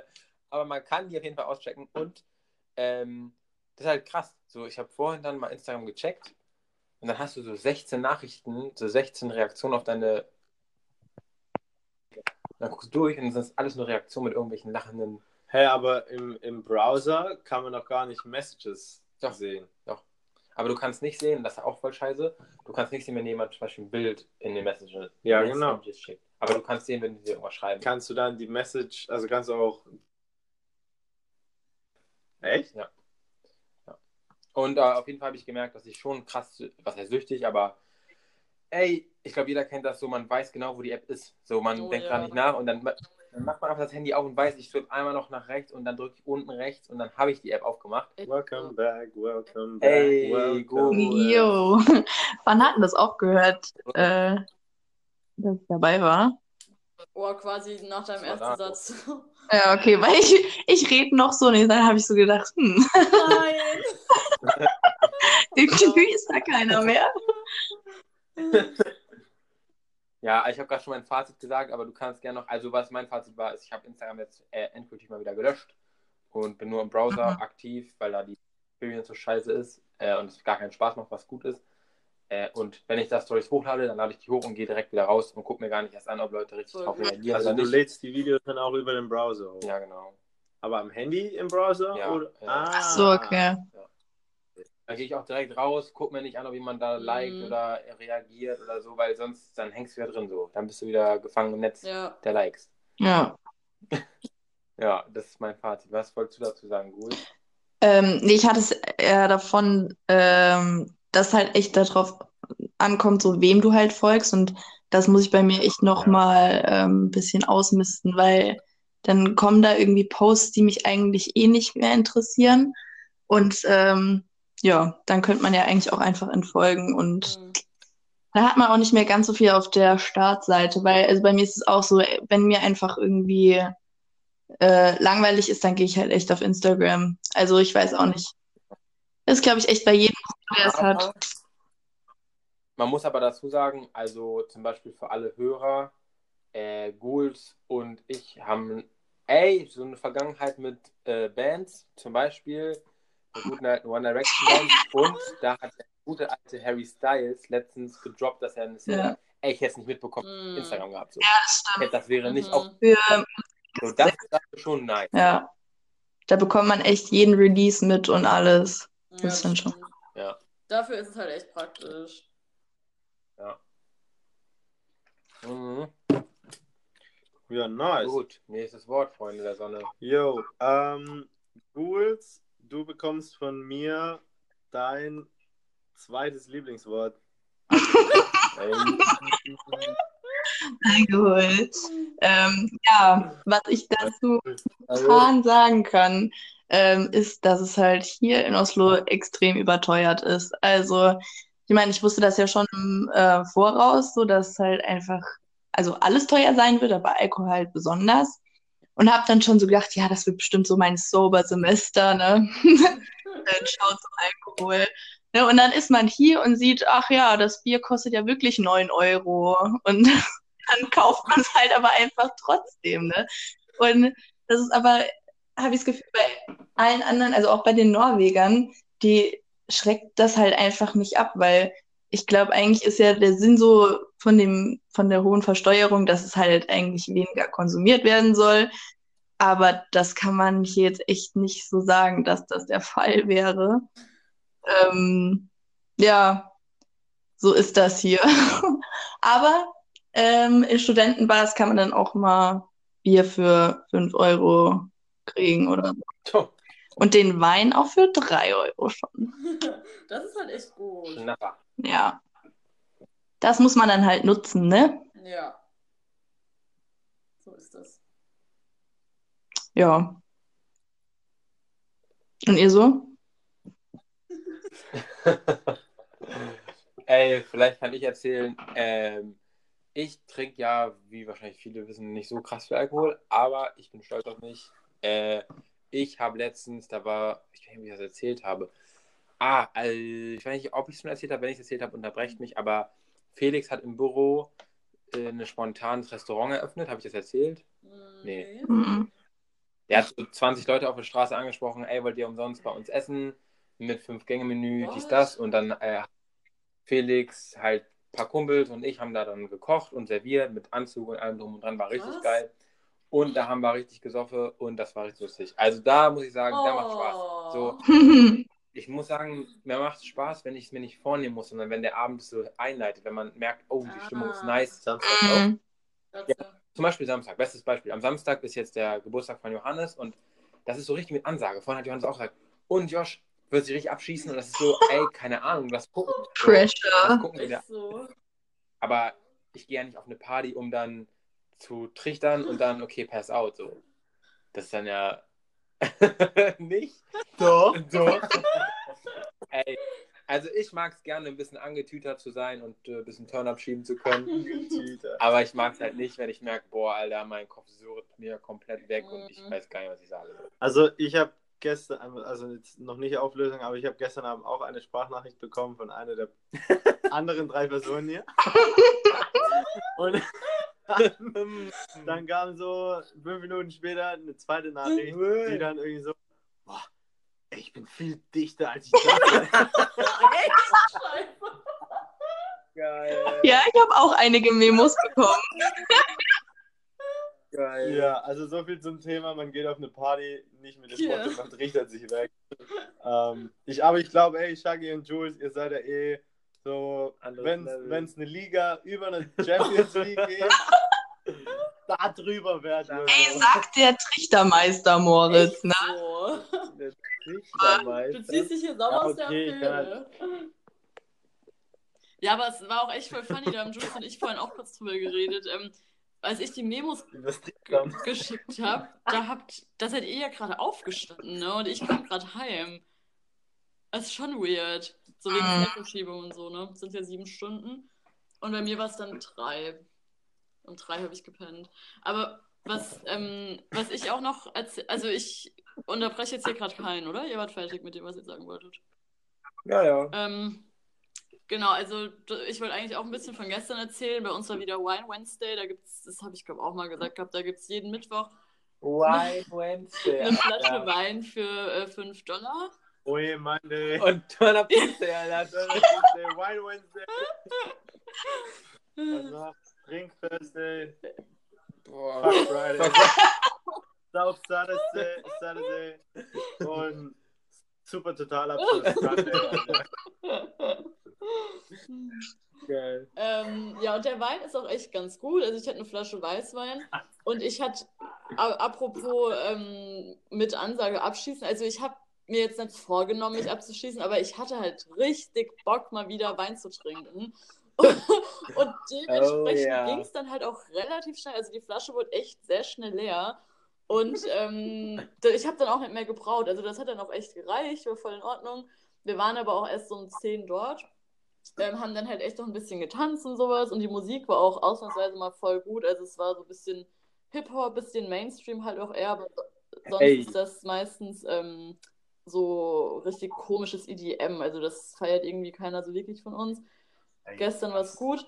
aber man kann die auf jeden Fall auschecken und ähm, das ist halt krass. So, ich habe vorhin dann mal Instagram gecheckt und dann hast du so 16 Nachrichten, so 16 Reaktionen auf deine. Dann guckst du durch und dann ist alles nur Reaktionen mit irgendwelchen lachenden. Hä, aber im, im Browser kann man noch gar nicht Messages Doch. sehen. Aber du kannst nicht sehen, das ist auch voll scheiße, du kannst nicht sehen, wenn jemand zum Beispiel ein Bild in den Messages, Ja, genau. Schickt. Aber du kannst sehen, wenn die dir irgendwas schreiben. Kannst du dann die Message, also kannst du auch. Echt? Und äh, auf jeden Fall habe ich gemerkt, dass ich schon krass, was heißt süchtig, aber ey, ich glaube, jeder kennt das so, man weiß genau, wo die App ist. So, man Oh, denkt ja. gar nicht nach und dann, dann macht man einfach das Handy auf und weiß, ich swipe einmal noch nach rechts und dann drücke ich unten rechts und dann habe ich die App aufgemacht. Welcome back, welcome back. Ey, welcome back. Jo. Wann hatten das auch gehört, äh, dass ich dabei war? Oh, quasi nach deinem ersten da. Satz. Ja, okay, weil ich, ich rede noch so und dann habe ich so gedacht, hm, Nein! irgendwie ist da keiner mehr. Ja, ich habe gerade schon mein Fazit gesagt, aber du kannst gerne noch, also was mein Fazit war, ist, ich habe Instagram jetzt äh, endgültig mal wieder gelöscht und bin nur im Browser Mhm. aktiv, weil da die Experience so scheiße ist äh, und es gar keinen Spaß macht, was gut ist. Äh, und wenn ich das Stories hochlade, dann lade ich die hoch und gehe direkt wieder raus und gucke mir gar nicht erst an, ob Leute richtig Voll drauf reagieren Also du lädst die Videos dann auch über den Browser hoch. Ja, genau. Aber am Handy im Browser? Ja, Oder? ja. Ah. Ach so, okay. Da gehe ich auch direkt raus, guck mir nicht an, ob jemand da liked Mhm. oder reagiert oder so, weil sonst dann hängst du wieder drin so. Dann bist du wieder gefangen im Netz Ja. der Likes. Ja. Ja, das ist mein Fazit. Was wolltest du dazu sagen, Gul? Ähm, nee, ich hatte es eher davon, ähm, dass halt echt darauf ankommt, so wem du halt folgst. Und das muss ich bei mir echt nochmal ähm, ein bisschen ausmisten, weil dann kommen da irgendwie Posts, die mich eigentlich eh nicht mehr interessieren. Und ähm, ja, dann könnte man ja eigentlich auch einfach entfolgen. Und Mhm. da hat man auch nicht mehr ganz so viel auf der Startseite, weil also bei mir ist es auch so, wenn mir einfach irgendwie äh, langweilig ist, dann gehe ich halt echt auf Instagram. Also ich weiß auch nicht. Das ist, glaube ich, echt bei jedem, der es hat. Man muss aber dazu sagen, also zum Beispiel für alle Hörer, äh, Ghouls und ich haben, ey, so eine Vergangenheit mit äh, Bands, zum Beispiel der guten alten One Direction Band und da hat der gute alte Harry Styles letztens gedroppt, dass er eine Single, Ja. ey, ich hätte es nicht mitbekommen, Mhm. Instagram gehabt. So. Das stimmt. Das wäre nicht Mhm. auf, Für, so, das ist schon nice. ja. Da bekommt man echt jeden Release mit und alles. Ja, Das ist dann schon-. Ja. Dafür ist es halt echt praktisch. Mhm. Ja, nice. Gut, nächstes Wort, Freunde der Sonne. Yo, ähm, Ghouls, du bekommst von mir dein zweites Lieblingswort. Eingeholt. Ähm, ja, was ich dazu spontan sagen kann, ähm, ist, dass es halt hier in Oslo extrem überteuert ist. Also, ich meine, ich wusste das ja schon im äh, Voraus, so dass halt einfach, also alles teuer sein wird, aber Alkohol halt besonders. Und habe dann schon so gedacht, ja, das wird bestimmt so mein Sober-Semester, ne? dann schaut zum Alkohol. Ne? Und dann ist man hier und sieht, ach ja, das Bier kostet ja wirklich 9 Euro. Und dann kauft man es halt aber einfach trotzdem, ne? Und das ist aber, habe ich das Gefühl, bei allen anderen, also auch bei den Norwegern, die schreckt das halt einfach nicht ab, weil ich glaube, eigentlich ist ja der Sinn so von dem, von der hohen Versteuerung, dass es halt eigentlich weniger konsumiert werden soll. Aber das kann man hier jetzt echt nicht so sagen, dass das der Fall wäre. Ähm, ja, so ist das hier. Aber ähm, in Studentenbars kann man dann auch mal Bier für 5 Euro kriegen oder so. Und den Wein auch für 3 Euro schon. Das ist halt echt gut. Schnapper. Ja. Das muss man dann halt nutzen, ne? Ja. So ist das. Ja. Und ihr so? Ey, vielleicht kann ich erzählen, ähm, ich trinke ja, wie wahrscheinlich viele wissen, nicht so krass viel Alkohol, aber ich bin stolz auf mich. Äh, ich habe letztens, da war, ich weiß nicht, wie ich das erzählt habe. Ah, also, ich weiß nicht, ob ich es schon erzählt habe. Wenn ich es erzählt habe, unterbrecht mich. Aber Felix hat im Büro äh, ein spontanes Restaurant eröffnet. Habe ich das erzählt? Nee. Mhm. Der hat so 20 Leute auf der Straße angesprochen, ey, wollt ihr umsonst bei uns essen? Mit Fünf-Gänge-Menü, dies, das. Und dann äh, Felix, halt ein paar Kumpels und ich haben da dann gekocht und serviert mit Anzug und allem drum und dran. War richtig Was? geil. Und da haben wir richtig gesoffen und das war richtig lustig. Also da muss ich sagen, der macht Spaß. Oh. So, ich muss sagen, mir macht es Spaß, wenn ich es mir nicht vornehmen muss, sondern wenn der Abend so einleitet, wenn man merkt, oh, die Stimmung ist Ah. nice. Samstag auch. Mhm. Gotcha. Zum Beispiel Samstag, bestes Beispiel. Am Samstag ist jetzt der Geburtstag von Johannes und das ist so richtig mit Ansage. Vorhin hat Johannes auch gesagt, und Josh wird sich richtig abschießen und das ist so, ey, keine Ahnung, lass gucken. So, Pressure. lass gucken, wie der, Ist so. aber ich gehe ja nicht auf eine Party, um dann zu trichtern und dann, okay, pass out. So. Das ist dann ja nicht. Doch. So. Ey, also ich mag es gerne, ein bisschen angetütert zu sein und äh, ein bisschen Turn-up schieben zu können. Aber ich mag es halt nicht, wenn ich merke, boah, Alter, mein Kopf surrt mir komplett weg und ich Mhm. weiß gar nicht, was ich sage. Also ich habe gestern, also jetzt noch nicht Auflösung, aber ich habe gestern Abend auch eine Sprachnachricht bekommen von einer der anderen drei Personen hier. Und dann, kam so fünf Minuten später eine zweite Nachricht, die dann irgendwie so, boah, ey, ich bin viel dichter als ich dachte. Scheiße. Geil. Ja, ich habe auch einige Memos bekommen. Geil. ja, also so viel zum Thema, man geht auf eine Party, nicht mit dem Ja. Motto, man trichtert sich weg. ähm, ich, aber ich glaube, ey, Shaggy und Jules, ihr seid ja eh so, wenn es eine Liga über eine Champions League geht, da drüber werden wir Ey, sagt der Trichtermeister Moritz, ne? So. Der Du Trichtermeister. ziehst dich hier sauber aus der Affäre. Ja, aber es war auch echt voll funny, da haben Jules und ich vorhin auch kurz drüber geredet. Ähm, als ich die Memos geschickt habe, da habt, da seid ihr ja gerade aufgestanden, ne? Und ich kam gerade heim. Das ist schon weird. So wegen Mhm. Zeitverschiebung und so, ne? Das sind ja sieben Stunden. Und bei mir war es dann drei. Um drei habe ich gepennt. Aber was, ähm, was ich auch noch erzähl also ich unterbreche jetzt hier gerade keinen, oder? Ihr wart fertig mit dem, was ihr sagen wolltet. Ja, ja. Ähm, genau, also ich wollte eigentlich auch ein bisschen von gestern erzählen. Bei uns war wieder Wine Wednesday. Da gibt's, das habe ich glaube auch mal gesagt gehabt, da gibt es jeden Mittwoch Wine Wednesday. eine Flasche Ja. Wein für äh, 5 Dollar. Oje, Monday. Und Tuesday, Alter. Wednesday, Wine Wednesday. Was noch? Drink Thursday. Boah. Fuck Friday. South Saturday, Saturday. Und super total Abschluss. Sunday. Geil. ähm, ja, und der Wein ist auch echt ganz gut. Also ich hatte eine Flasche Weißwein und ich hatte, apropos ähm, mit Ansage abschießen, also ich habe mir jetzt nicht vorgenommen, mich abzuschießen, aber ich hatte halt richtig Bock, mal wieder Wein zu trinken. und dementsprechend Oh, ja. ging es dann halt auch relativ schnell. Also die Flasche wurde echt sehr schnell leer. Und ähm, ich habe dann auch nicht mehr gebraut. Also das hat dann auch echt gereicht, war voll in Ordnung. Wir waren aber auch erst so um 10 dort. Ähm, haben dann halt echt noch ein bisschen getanzt und sowas. Und die Musik war auch ausnahmsweise mal voll gut. Also es war so ein bisschen Hip-Hop, bisschen Mainstream halt auch eher. Aber so- sonst Ey. ist das meistens ähm, so richtig komisches EDM. Also das feiert irgendwie keiner so wirklich von uns. Gestern war es gut.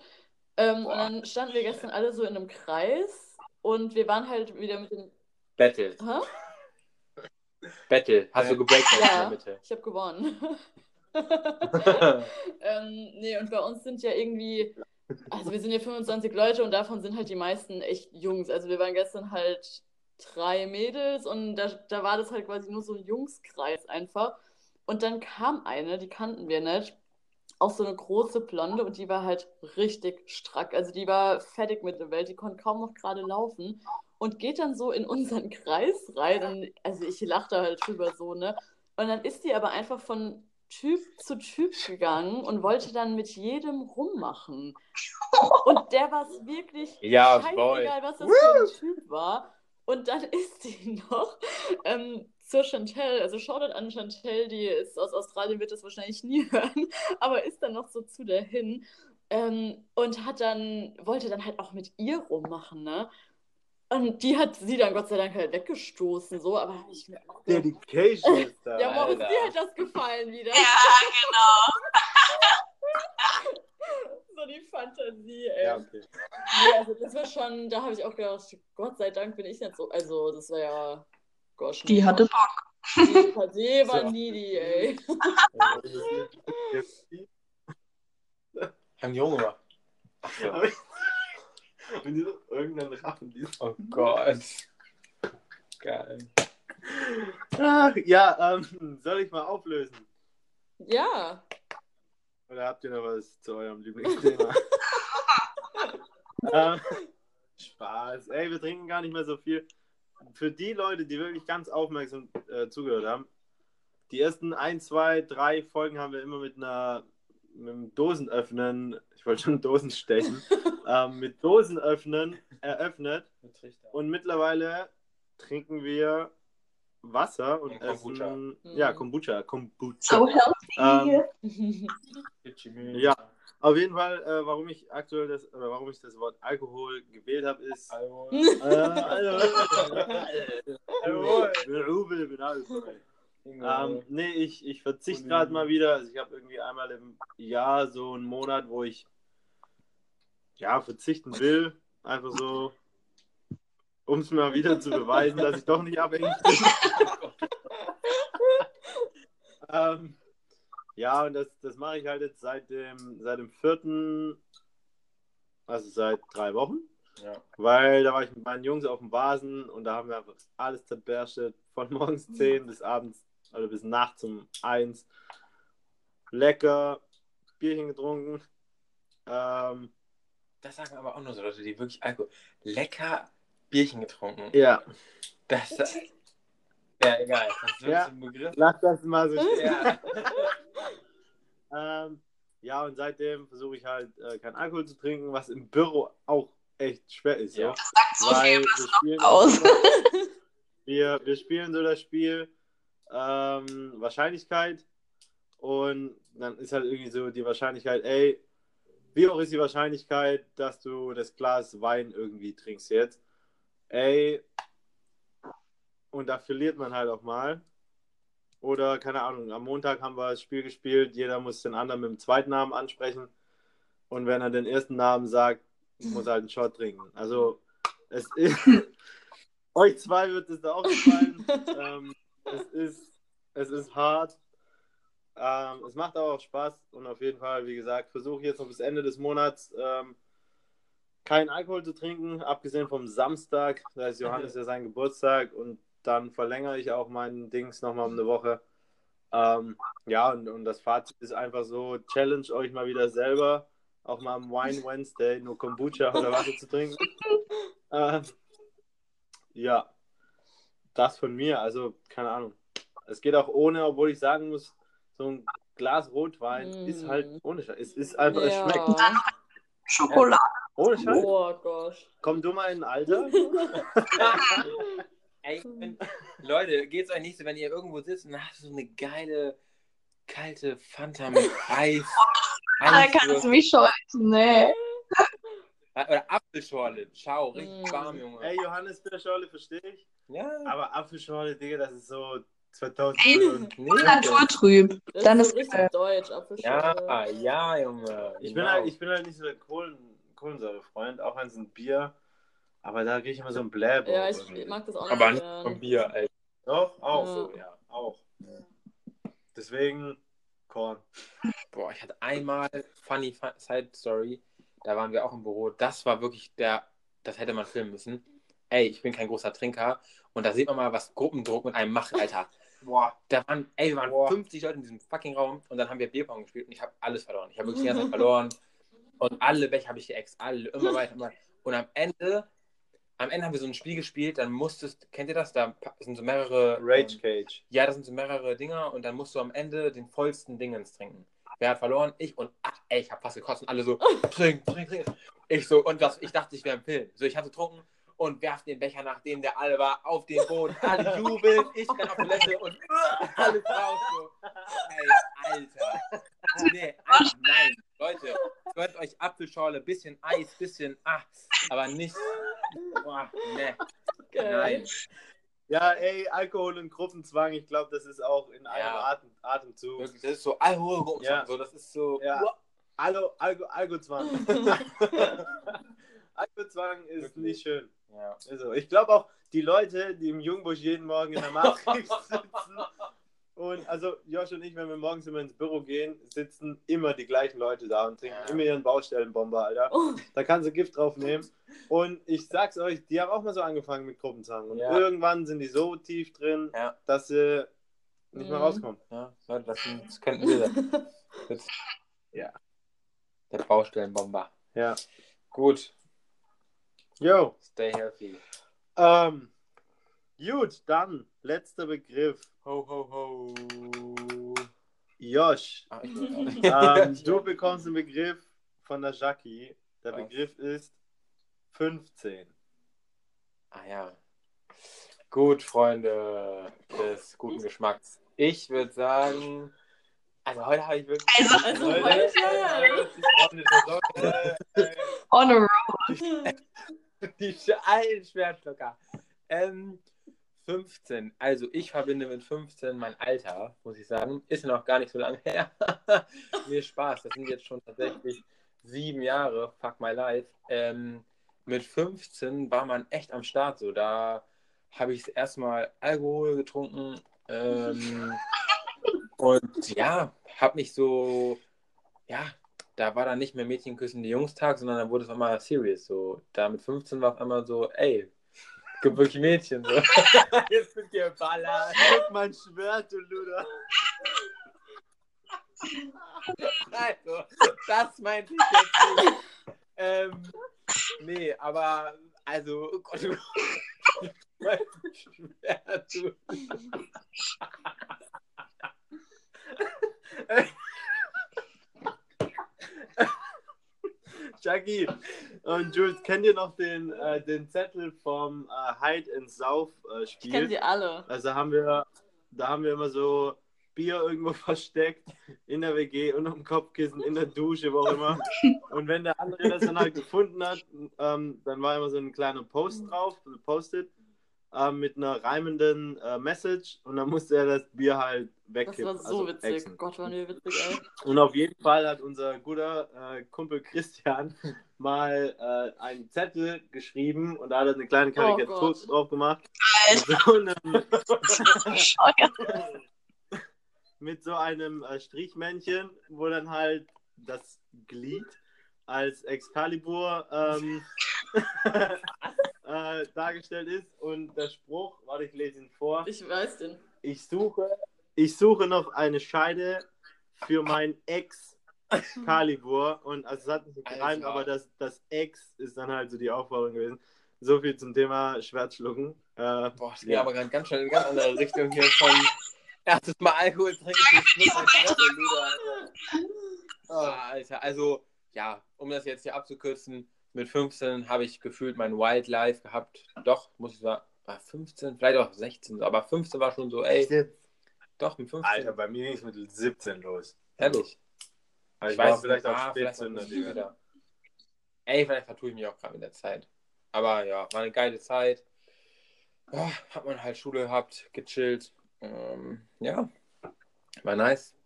Ähm, und dann standen wir gestern alle so in einem Kreis. Und wir waren halt wieder mit den... Battle. Hä? Battle. Hast du gebreakt in Ja. der Mitte? Ich habe gewonnen. ähm, nee, und bei uns sind ja irgendwie, also wir sind ja 25 Leute und davon sind halt die meisten echt Jungs. Also wir waren gestern halt drei Mädels und da, da war das halt quasi nur so ein Jungskreis einfach. Und dann kam eine, die kannten wir nicht, auch so eine große Blonde und die war halt richtig strack. Also die war fertig mit der Welt, die konnte kaum noch gerade laufen und geht dann so in unseren Kreis rein. Und, also ich lachte halt drüber so, ne? Und dann ist die aber einfach von Typ zu Typ gegangen und wollte dann mit jedem rummachen. Und der war es wirklich Ja, scheißegal, was das für ein Typ war. Und dann ist die noch ähm, zur Chantel, also Shoutout an Chantel, die ist aus Australien, wird das wahrscheinlich nie hören, aber ist dann noch so zu der hin ähm, und hat dann, wollte dann halt auch mit ihr rummachen, ne? Und die hat sie dann Gott sei Dank halt weggestoßen, so, aber ich mir auch Dedication ist da. ja, Moritz, dir hat das gefallen wieder. Ja, genau. So die Fantasie, ey. Ja, okay. Nee, also das war schon, da habe ich auch gedacht, Gott sei Dank bin ich nicht so. Also, das war ja Gosh, Die hatte Bock. Die, die war needy, ey. Die Junge so. Und die so irgendeinen Raffen, die Oh Gott. Geil. Ach, ja, ähm, soll ich mal auflösen? Ja. Oder habt ihr noch was zu eurem Lieblingsthema? ähm, Spaß. Ey, wir trinken gar nicht mehr so viel. Für die Leute, die wirklich ganz aufmerksam äh, zugehört haben, die ersten ein, zwei, drei Folgen haben wir immer mit einer mit einem Dosenöffnen, ich wollte schon Dosen stechen, ähm, mit Dosenöffnen eröffnet und mittlerweile trinken wir Wasser und, Und Kombucha. essen Mhm. ja Kombucha, Kombucha. So healthy. Ähm, Ja, auf jeden Fall, äh, warum ich aktuell das, oder warum ich das Wort Alkohol gewählt habe, ist. Also, ähm, nee, ich, ich verzichte gerade mal wieder. Also ich habe irgendwie einmal im Jahr so einen Monat, wo ich ja verzichten will. Einfach so, um es mal wieder zu beweisen, dass ich doch nicht abhängig bin. ähm, ja, und das, das mache ich halt jetzt seit dem, seit dem vierten, also seit drei Wochen. ja. Weil da war ich mit meinen Jungs auf dem Vasen und da haben wir einfach alles zerberstet. Von morgens 10 bis abends, also bis nachts um 1. Lecker, Bierchen getrunken. Ähm, Das sagen aber auch nur so Leute, die wirklich Alkohol. Lecker Bierchen getrunken. ja, Das. Ja, egal. Das ist Ja. ein Begriff. lass das mal so stehen. Ja. Ähm, ja, und seitdem versuche ich halt äh, keinen Alkohol zu trinken, was im Büro auch echt schwer ist. Ja. So. So Weil viel wir spielen, aus. wir, wir spielen so das Spiel ähm, Wahrscheinlichkeit und dann ist halt irgendwie so die Wahrscheinlichkeit, ey, wie hoch ist die Wahrscheinlichkeit, dass du das Glas Wein irgendwie trinkst jetzt? Ey, und da verliert man halt auch mal. Oder, keine Ahnung, am Montag haben wir das Spiel gespielt, jeder muss den anderen mit dem zweiten Namen ansprechen. Und wenn er den ersten Namen sagt, muss er halt einen Shot trinken. Also, es ist. euch zwei wird es da auch gefallen. ähm, es, ist, es ist hart. Ähm, es macht aber auch Spaß. Und auf jeden Fall, wie gesagt, versuche ich jetzt noch bis Ende des Monats ähm, keinen Alkohol zu trinken, abgesehen vom Samstag. Da ist Johannes ja sein Geburtstag. Und dann verlängere ich auch meinen Dings nochmal um eine Woche. Ähm, ja, und, und das Fazit ist einfach so: challenge euch mal wieder selber, auch mal am Wine Wednesday nur Kombucha oder Wasser zu trinken. Ähm, ja, das von mir. Also, keine Ahnung. Es geht auch ohne, obwohl ich sagen muss, so ein Glas Rotwein Mm. ist halt ohne Scheiß. Es ist einfach, es schmeckt. ja. Schokolade. Ohne Scheiß. Oh Gott. Komm du mal in ein Alter. Ey, wenn, Leute, geht's euch nicht so, wenn ihr irgendwo sitzt und habt so eine geile, kalte Fanta mit Eis. Da Eis kannst du mich scheuchen, ne? Oder Apfelschorle. Ciao, richtig Mm. warm, Junge. Ey, Johannes Bitterschorle verstehe ich. Ja. Aber Apfelschorle, Digga, das ist so 2000. Nee, Naturtrüb. Dann ist so richtig geil. deutsch, Apfelschorle. Ja, ja, Junge. Ich bin, Genau. halt, ich bin halt nicht so der Kohlen, Kohlensäure-Freund, auch wenn es ein Bier. Aber da kriege ich immer so ein Bläb. Ja, ich mag das auch nicht. Aber nicht vom Bier, Alter. Doch, auch Ja. so, ja. Auch. Deswegen Korn. Boah, ich hatte einmal, funny Fun- Side Story, da waren wir auch im Büro. Das war wirklich der, das hätte man filmen müssen. Ey, ich bin kein großer Trinker. Und da sieht man mal, was Gruppendruck mit einem macht, Alter. Boah. Da waren, ey, wir waren Boah. 50 Leute in diesem fucking Raum und dann haben wir Bierpong gespielt und ich habe alles verloren. Ich habe wirklich die ganze Zeit verloren. Und alle Becher habe ich geäxt, alle, immer weiter, immer weiter. Und am Ende, am Ende haben wir so ein Spiel gespielt, dann musstest, kennt ihr das? Da sind so mehrere. Rage ähm, Cage. ja, das sind so mehrere Dinger und dann musst du am Ende den vollsten Dingens trinken. Wer hat verloren? Ich und ach, ey, ich hab fast gekotzt und alle so, trink, trink, trink. Ich so, und das, ich dachte, ich wäre im Film. So, ich hatte getrunken und werf den Becher, nachdem der alle war, auf den Boden. Alle jubeln, ich renn auf Toilette und alle raus so. Ey, Alter. Nee, Alter, nein. Leute, gönnt euch Apfelschorle, bisschen Eis, bisschen, ah, aber nicht, boah, nee, Geil. nein. Ja, ey, Alkohol und Gruppenzwang, ich glaube, das ist auch in einem Ja. Atem, Atemzug. Wirklich, das ist so Alkohol, Ja. so, das ist so, Ja. Allo, Alko, Alkozwang. Alkozwang ist Wirklich. nicht schön. Ja. Also, ich glaube auch, die Leute, die im Jungbusch jeden Morgen in der Matrix sitzen und also Josh und ich, wenn wir morgens immer ins Büro gehen, sitzen immer die gleichen Leute da und trinken Ja. immer ihren Baustellenbomber, Alter. Oh, Da kannst du Gift drauf nehmen. Und ich sag's euch, die haben auch mal so angefangen mit Gruppenzwang. Und Ja. irgendwann sind die so tief drin, Ja. dass sie nicht mehr Mhm. rauskommen. Ja, Leute, das, das könnten wir. Das, Ja. Der Baustellenbomber. Ja. Gut, Jo. stay healthy. Ähm, gut, dann letzter Begriff. Ho, ho, ho. Josh, Ah, ähm, du bekommst einen Begriff von der Jackie. Der Was? Begriff ist 15. Ah ja. Gut, Freunde des guten Geschmacks. Ich würde sagen, also heute habe ich wirklich. Also, Also heute, ja. äh, äh, on a roll. Die alten Schwertschlucker. Ähm, 15. Also ich verbinde mit 15 mein Alter, muss ich sagen. Ist noch gar nicht so lange her. Mir Spaß. Das sind jetzt schon tatsächlich sieben Jahre. Fuck my life. Ähm, mit 15 war man echt am Start. So, da habe ich erstmal Alkohol getrunken. Ähm, und ja, habe mich so, ja, da war dann nicht mehr Mädchen küssen die Jungs-Tag, sondern dann wurde es auf einmal serious. So, da mit 15 war auf einmal so, ey, gibt wirklich Mädchen. So. Jetzt sind wir Baller. Guck mein Schwert, du Luder. Also, das meinte ich jetzt nicht. Ähm, nee, aber, also, oh Gott, Gott. mein Schwert, du. Jackie und Jules, kennt ihr noch den, äh, den Zettel vom äh, Hide and Sauf äh, Ich kenne Spiel? sie alle. Also haben wir, da haben wir immer so Bier irgendwo versteckt in der WG und am Kopfkissen, in der Dusche, wo auch immer. Und wenn der andere das dann halt gefunden hat, ähm, dann war immer so ein kleiner Post drauf, so Post-it, ähm, mit einer reimenden äh, Message und dann musste er das Bier halt Das wegkippen. war so also witzig. exen. Gott, waren wir witzig, ey. Und auf jeden Fall hat unser guter äh, Kumpel Christian mal äh, einen Zettel geschrieben und da hat er eine kleine Karikatur Oh drauf gemacht. Alter. Mit so einem, mit so einem äh, Strichmännchen, wo dann halt das Glied als Excalibur ähm, äh, dargestellt ist und der Spruch, warte, ich lese ihn vor. Ich weiß den. Ich suche, ich suche noch eine Scheide für mein Ex Calibur und also es hat nicht gereimt, aber das, das Ex ist dann halt so die Aufforderung gewesen. So viel zum Thema Schwertschlucken. Äh, Boah, es geht Ja. aber gerade ganz schnell in eine ganz andere Richtung hier von erstes Mal Alkohol trinken Luder, Alter. Ah, Alter, also, ja, um das jetzt hier abzukürzen, mit 15 habe ich gefühlt mein Wildlife gehabt. Doch, muss ich sagen, war 15, vielleicht auch 16, so, aber 15 war schon so, ey, doch, mit 15. Alter, bei mir ging es mit 17 los. Ehrlich. Aber Ich, ich, weiß war vielleicht auch ah, Spätzünder, Digga. Ey, vielleicht vertue ich mich auch gerade mit der Zeit. Aber ja, war eine geile Zeit. Ja, hat man halt Schule gehabt, gechillt. Ähm, ja, war nice.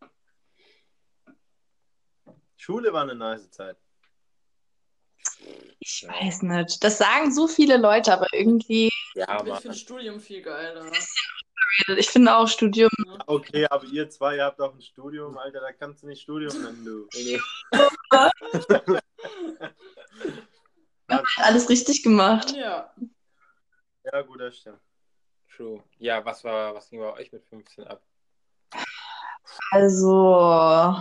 Schule war eine nice Zeit. Ich weiß nicht. Das sagen so viele Leute, aber irgendwie, Ja, ich finde Studium viel geiler. ich finde auch Studium Okay, aber ihr zwei, ihr habt auch ein Studium, Alter, da kannst du nicht Studium nennen, du. hat alles richtig gemacht. Ja. Ja, gut, das stimmt. True. Ja, was war, was ging bei euch mit 15 ab? Also,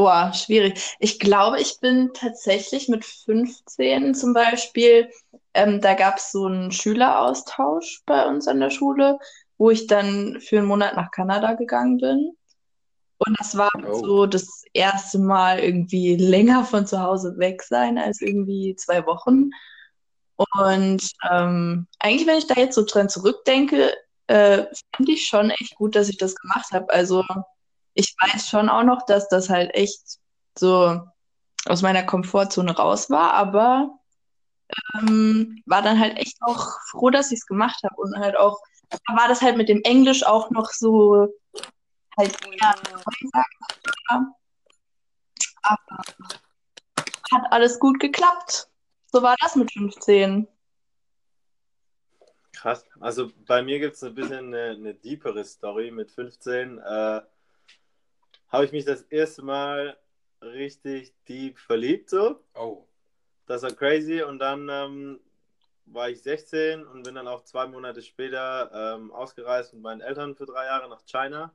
boah, schwierig. Ich glaube, ich bin tatsächlich mit 15 zum Beispiel, ähm, da gab es so einen Schüleraustausch bei uns an der Schule, wo ich dann für einen Monat nach Kanada gegangen bin. Und das war Oh. so das erste Mal irgendwie länger von zu Hause weg sein als irgendwie zwei Wochen. Und ähm, eigentlich, wenn ich da jetzt so dran zurückdenke, äh, finde ich schon echt gut, dass ich das gemacht habe. Also ich weiß schon auch noch, dass das halt echt so aus meiner Komfortzone raus war, aber ähm, war dann halt echt auch froh, dass ich es gemacht habe und halt auch, da war das halt mit dem Englisch auch noch so halt ja. aber hat alles gut geklappt. So war das mit 15. Krass. Also bei mir gibt es ein bisschen eine, eine deepere Story. Mit 15 äh, habe ich mich das erste Mal richtig deep verliebt. So. Oh. Das war crazy. Und dann ähm, war ich 16 und bin dann auch zwei Monate später ähm, ausgereist mit meinen Eltern für drei Jahre nach China,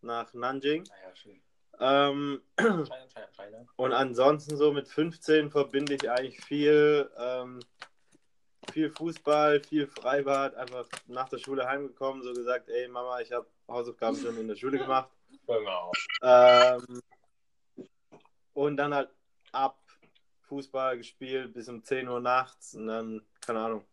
nach Nanjing. Naja, schön. Ähm, China, China, China. und ansonsten so mit 15 verbinde ich eigentlich viel, ähm, viel Fußball, viel Freibad, einfach nach der Schule heimgekommen, so gesagt, ey Mama, ich habe Hausaufgaben schon in der Schule gemacht. Genau. Ähm, und dann halt ab Fußball gespielt bis um 10 Uhr nachts und dann, keine Ahnung.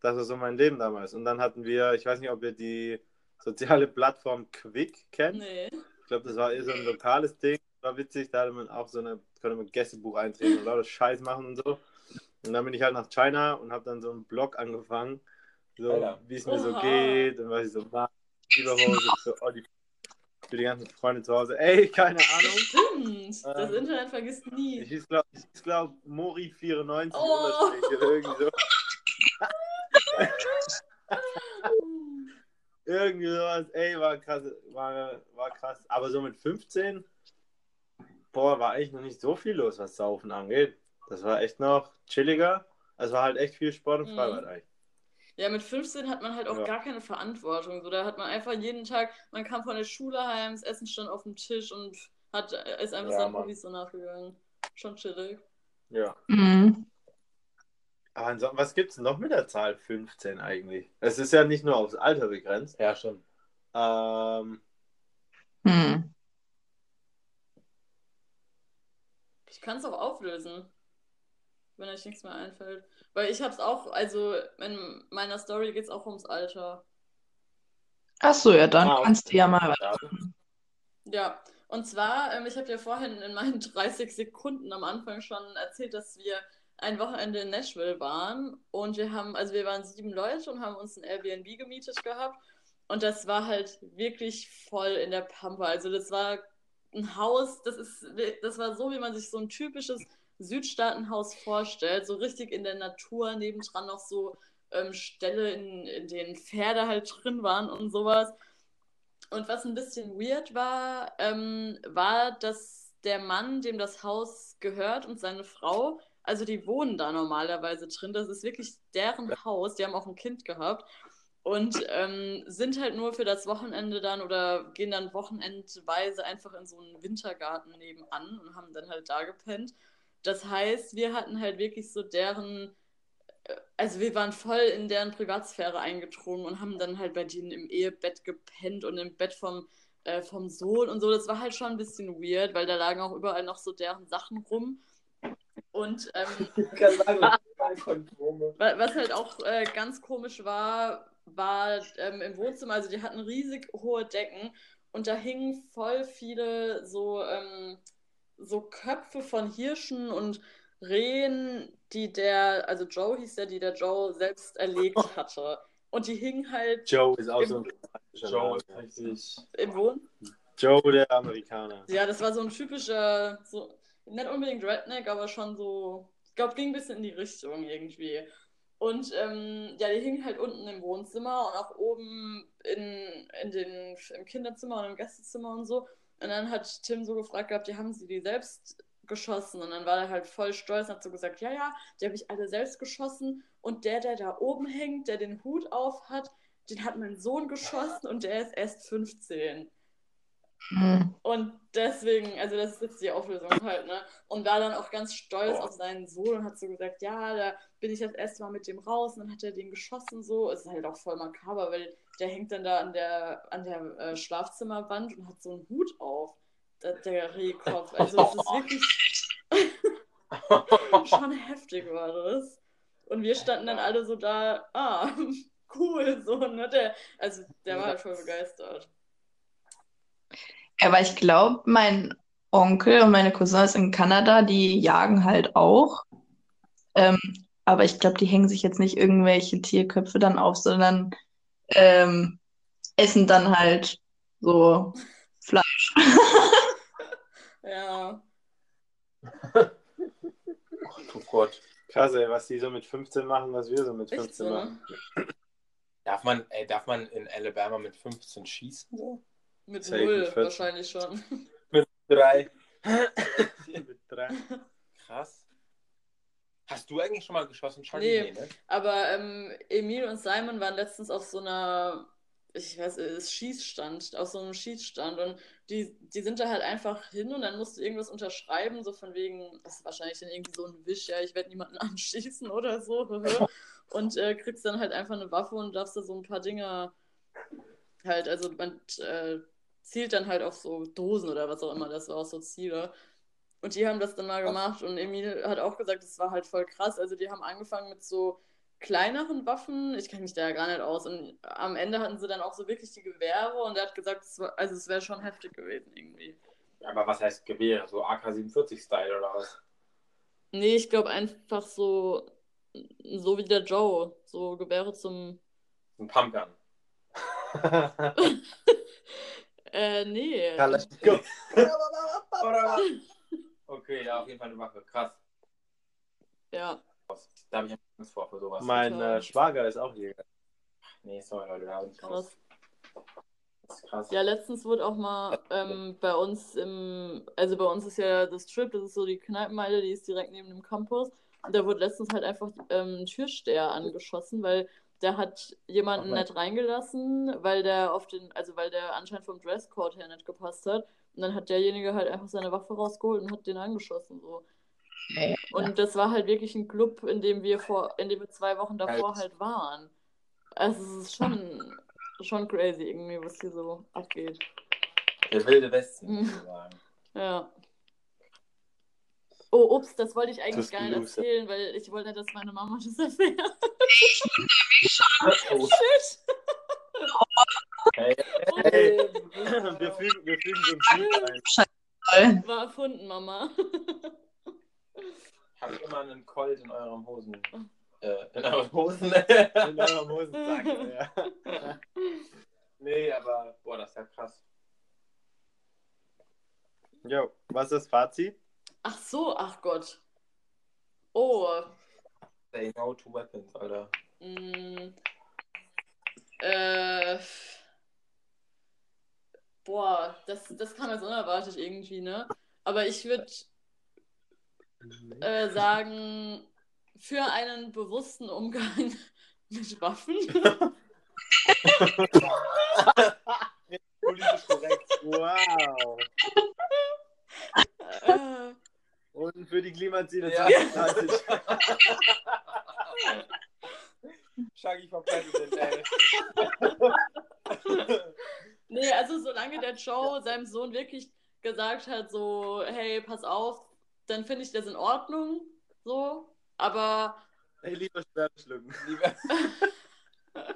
Das war so mein Leben damals. Und dann hatten wir, ich weiß nicht, ob ihr die soziale Plattform Quick kennt. Nee. Ich glaube, das war eher so ein lokales Ding. War witzig, da hatte man auch so eine, konnte man Gästebuch eintreten und lauter Scheiß machen und so. Und dann bin ich halt nach China und habe dann so einen Blog angefangen, so wie es mir so Oha. geht und was ich so mache. Überhose für, oh, die, für die ganzen Freunde zu Hause. Ey, keine Ahnung. Stimmt. Das Ähm, Internet vergisst nie. Ich hieß, glaube ich, glaub, Mori94 Oh. Irgendwie so. Irgendwie sowas. Ey, war krass, war, war krass. Aber so mit 15, boah, war eigentlich noch nicht so viel los, was Saufen angeht. Das war echt noch chilliger. Es war halt echt viel Sport und Mhm. Freibad eigentlich. Ja, mit 15 hat man halt auch Ja. gar keine Verantwortung. So, da hat man einfach jeden Tag, man kam von der Schule heim, das Essen stand auf dem Tisch und hat, ist einfach Ja, seinen. Hobbys so nachgegangen. Schon chillig. Ja. Mhm. Aber ansonsten, was gibt es noch mit der Zahl 15 eigentlich? Es ist ja nicht nur aufs Alter begrenzt. Ja, schon. Ähm, Hm. Ich kann es auch auflösen, wenn euch nichts mehr einfällt. Weil ich hab's auch, also in meiner Story geht's auch ums Alter. Ach so, ja, dann Ah, kannst du ja mal ja. Ja, und zwar, ähm, ich habe ja vorhin in meinen 30 Sekunden am Anfang schon erzählt, dass wir ein Wochenende in Nashville waren und wir haben, also wir waren sieben Leute und haben uns ein Airbnb gemietet gehabt und das war halt wirklich voll in der Pampa. Also das war ein Haus, das ist, das war so, wie man sich so ein typisches Südstaatenhaus vorstellt, so richtig in der Natur, nebendran noch so ähm, Ställe, in, in denen Pferde halt drin waren und sowas. Und was ein bisschen weird war, ähm, war, dass der Mann, dem das Haus gehört und seine Frau, also die wohnen da normalerweise drin. Das ist wirklich deren Haus. Die haben auch ein Kind gehabt und ähm, sind halt nur für das Wochenende dann oder gehen dann wochenendweise einfach in so einen Wintergarten nebenan und haben dann halt da gepennt. Das heißt, wir hatten halt wirklich so deren also wir waren voll in deren Privatsphäre eingedrungen und haben dann halt bei denen im Ehebett gepennt und im Bett vom, äh, vom Sohn und so. Das war halt schon ein bisschen weird, weil da lagen auch überall noch so deren Sachen rum. Und ähm, sagen, was halt auch äh, ganz komisch war, war ähm, im Wohnzimmer, also die hatten riesig hohe Decken und da hingen voll viele so, ähm, so Köpfe von Hirschen und Rehen, die der, also Joe hieß der, die der Joe selbst erlegt hatte. Und die hingen halt Joe ist auch so ein Joe ist richtig. im Wohn. Joe, der Amerikaner. Ja, das war so ein typischer, so, nicht unbedingt Redneck, aber schon so, ich glaube, ging ein bisschen in die Richtung irgendwie. Und ähm, ja, die hingen halt unten im Wohnzimmer und auch oben in, in den, im Kinderzimmer und im Gästezimmer und so. Und dann hat Tim so gefragt gehabt, ja, haben sie die selbst geschossen? Und dann war er halt voll stolz und hat so gesagt, ja, ja, die habe ich alle selbst geschossen. Und der, der da oben hängt, der den Hut auf hat, den hat mein Sohn geschossen und der ist erst 15. Hm. Und deswegen, also das ist jetzt die Auflösung halt, ne? Und war dann auch ganz stolz auf seinen Sohn und hat so gesagt, ja, da bin ich das erste Mal mit dem raus und dann hat er den geschossen so. Es ist halt auch voll makaber, weil der hängt dann da an der, an der äh, Schlafzimmerwand und hat so einen Hut auf, der, der Rehkopf. Also es ist wirklich schon heftig war das. Und wir standen dann alle so da, ah, cool, so, ne? Der, also der war halt voll begeistert. Aber ich glaube, mein Onkel und meine Cousins in Kanada, die jagen halt auch. Ähm, aber ich glaube, die hängen sich jetzt nicht irgendwelche Tierköpfe dann auf, sondern ähm, essen dann halt so Fleisch. Ja. Oh Gott. Krass, ey, was die so mit 15 machen, was wir so mit Echt 15 so, machen. ne? Darf man, ey, darf man in Alabama mit 15 schießen? So? Mit Safe null mit 14. wahrscheinlich schon. Drei. Mit drei. Krass. Hast du eigentlich schon mal geschossen, Charlie? Nee. ne? Aber ähm, Emil und Simon waren letztens auf so einer, ich weiß, es ist Schießstand, auf so einem Schießstand und die, die sind da halt einfach hin und dann musst du irgendwas unterschreiben, so von wegen, das ist wahrscheinlich dann irgendwie so ein Wisch, ja, ich werde niemanden anschießen oder so. und äh, kriegst dann halt einfach eine Waffe und darfst da so ein paar Dinge halt, also man äh, zielt dann halt auf so Dosen oder was auch immer, das war auch so Ziele. Und die haben das dann mal gemacht und Emil hat auch gesagt, das war halt voll krass. Also die haben angefangen mit so kleineren Waffen, ich kenne mich da ja gar nicht aus. Und am Ende hatten sie dann auch so wirklich die Gewehre und er hat gesagt, es war, also es wäre schon heftig gewesen irgendwie. Aber was heißt Gewehre? So AK-47-Style oder was? Nee, ich glaube einfach so, so wie der Joe, so Gewehre zum. Ein Pumpgun. Äh, nee. Okay, ja, auf jeden Fall eine Waffe. Krass. Ja. Da habe ich Angst vor, für sowas. Mein äh, Schwager ist auch Jäger. Nee, sorry, Leute, da habe ich Krass. Angst. Das ist krass. Ja, letztens wurde auch mal ähm, bei uns im, also bei uns ist ja das Trip, das ist so die Kneipenmeile, die ist direkt neben dem Campus. Und da wurde letztens halt einfach ähm, ein Türsteher angeschossen, weil der hat jemanden Ach, nicht reingelassen, weil der auf den, also weil der anscheinend vom Dresscode her nicht gepasst hat. Und dann hat derjenige halt einfach seine Waffe rausgeholt und hat den angeschossen. So. Ja. Und das war halt wirklich ein Club, in dem wir vor, in dem wir zwei Wochen davor Halt. halt waren. Also es ist schon, schon crazy irgendwie, was hier so abgeht. Der wilde Westen, Mhm. sozusagen. Ja. Oh, ups, das wollte ich eigentlich gar nicht erzählen, weil ich wollte dass meine Mama das erfährt. Oh, Shit. hey, Hey, wir fügen, wir fügen so ein Bild ein. War erfunden, Mama. habt ihr mal einen Colt in eurem Hosen? Äh, in euren Hosen? In eurem Hosensack. Ja. nee, aber, boah, das ist ja krass. Jo, was ist das Fazit? Ach so, ach Gott. Oh. Say no to weapons, Alter. Mm, äh, boah, das, das kam jetzt unerwartet irgendwie, ne? Aber ich würde äh, sagen, für einen bewussten Umgang mit Waffen. Politisch korrekt. Wow. äh, Und für die Klimaziele Ja. 2030. Shaggy for President, ey. nee, also solange der Joe seinem Sohn wirklich gesagt hat, so, hey, pass auf, dann finde ich das in Ordnung. So. Aber, Hey, lieber Sperrschlucken. Lieber.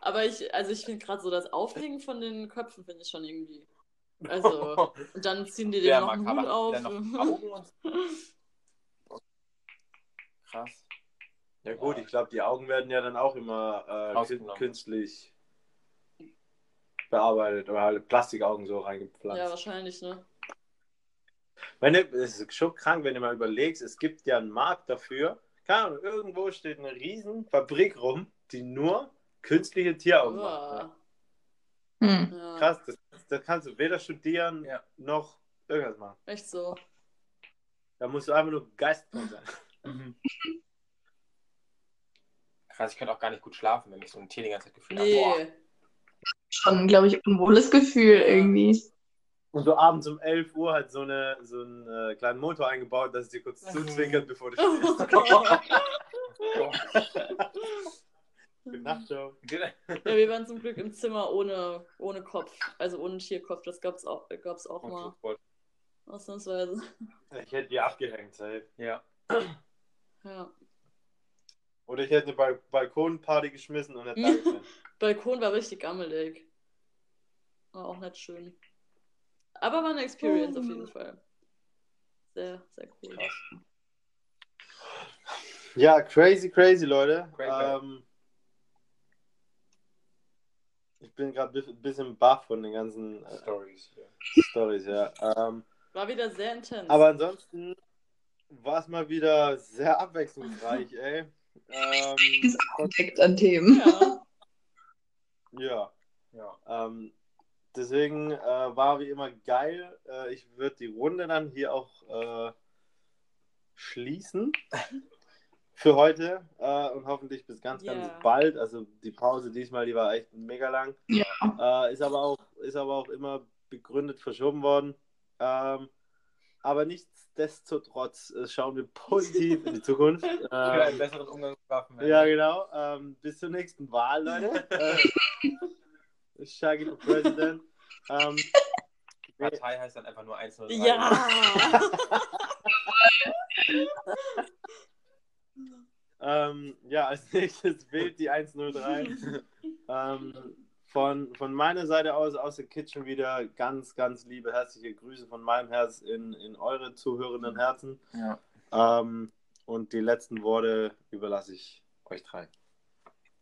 aber ich, also ich finde gerade so das Aufhängen von den Köpfen finde ich schon irgendwie. Also, und dann ziehen die dem Ja, noch einen. Hut auf. Noch Augen und. Krass. Ja gut, ich glaube, die Augen werden ja dann auch immer äh, künstlich bearbeitet oder halt Plastikaugen so reingepflanzt. ja, wahrscheinlich, ne? Wenn du, es ist schon krank, wenn du mal überlegst, es gibt ja einen Markt dafür. Keine Ahnung, irgendwo steht eine riesen Fabrik rum, die nur künstliche Tieraugen macht. Uah. Hm. Ja, Krass, das, das kannst du weder studieren Ja. noch irgendwas machen. echt so. Da musst du einfach nur geistvoll sein. Mhm. Krass, ich könnte auch gar nicht gut schlafen, wenn ich so ein Tier die ganze Zeit gefühlt Nee. habe. Boah. Schon, glaube ich, unwohles Gefühl irgendwie. Und so abends um 11 Uhr hat so, eine, so einen äh, kleinen Motor eingebaut, dass es dir kurz zuzwinkert, bevor du Oh schläfst. Gott. Gute Nacht, Joe. Ja, wir waren zum Glück im Zimmer ohne, ohne Kopf, also ohne Tierkopf. Das gab's auch, gab's auch mal, ausnahmsweise. Ich hätte die abgehängt, safe. Ja. Ja. Oder ich hätte eine Bal Balkonparty geschmissen und hätte. Balkon war richtig gammelig. War auch nicht schön. Aber war eine Experience auf jeden Fall. Sehr, sehr cool. Krass. Ja, crazy, crazy, Leute. Crazy. Ähm, ich bin gerade ein bisschen baff von den ganzen äh, Stories. Ja. Stories, ja. Ähm, War wieder sehr intens. aber ansonsten war es mal wieder sehr abwechslungsreich, ey. Ähm, Entdeckt an Themen. ja. Ja. Ja. Ähm, deswegen äh, war wie immer geil. Äh, ich würde die Runde dann hier auch äh, schließen für heute äh, und hoffentlich bis ganz, ganz Ja. bald. Also die Pause diesmal, die war echt mega lang. Ja. Äh, ist, aber auch, ist aber auch immer begründet verschoben worden. Ähm, aber nichtsdestotrotz äh, schauen wir positiv in die Zukunft. Für einen Ähm, besseren Umgangswaffen. ja, genau. Ähm, bis zur nächsten Wahl, Leute. äh, Shaggy for President. Ähm, Die Partei heißt dann einfach nur 103. Ja! ähm, ja, als nächstes wählt die 103. ähm, von, von meiner Seite aus, aus der Kitchen wieder ganz, ganz liebe, herzliche Grüße von meinem Herz in, in eure zuhörenden Herzen. Ja. Ähm, und die letzten Worte überlasse ich euch drei.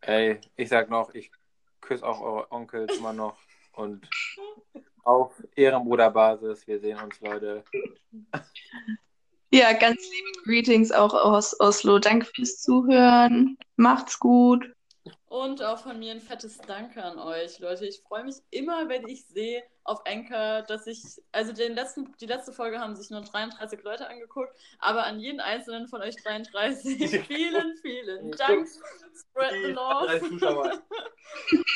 Ey, ich sag noch, ich küsse auch eure Onkels immer noch. Und auf Ehrenbruderbasis, wir sehen uns, Leute. Ja, ganz liebe Greetings auch aus Oslo. Danke fürs Zuhören. Macht's gut. Und auch von mir ein fettes Danke an euch, Leute. Ich freue mich immer, wenn ich sehe auf Anchor, dass ich, also den letzten, die letzte Folge haben sich nur 33 Leute angeguckt, aber an jeden einzelnen von euch 33 vielen, vielen Dank. Spread the love.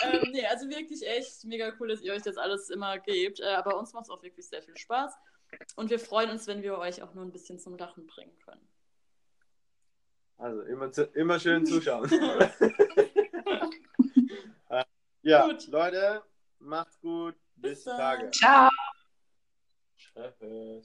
Ähm, nee, also wirklich echt mega cool, dass ihr euch das alles immer gebt. Äh, aber uns macht es auch wirklich sehr viel Spaß. Und wir freuen uns, wenn wir euch auch nur ein bisschen zum Lachen bringen können. Also immer, immer schön zuschauen. Ja, Gut. Leute, macht's gut. Bis, Bis dann. Tage. Ciao. Tschüss.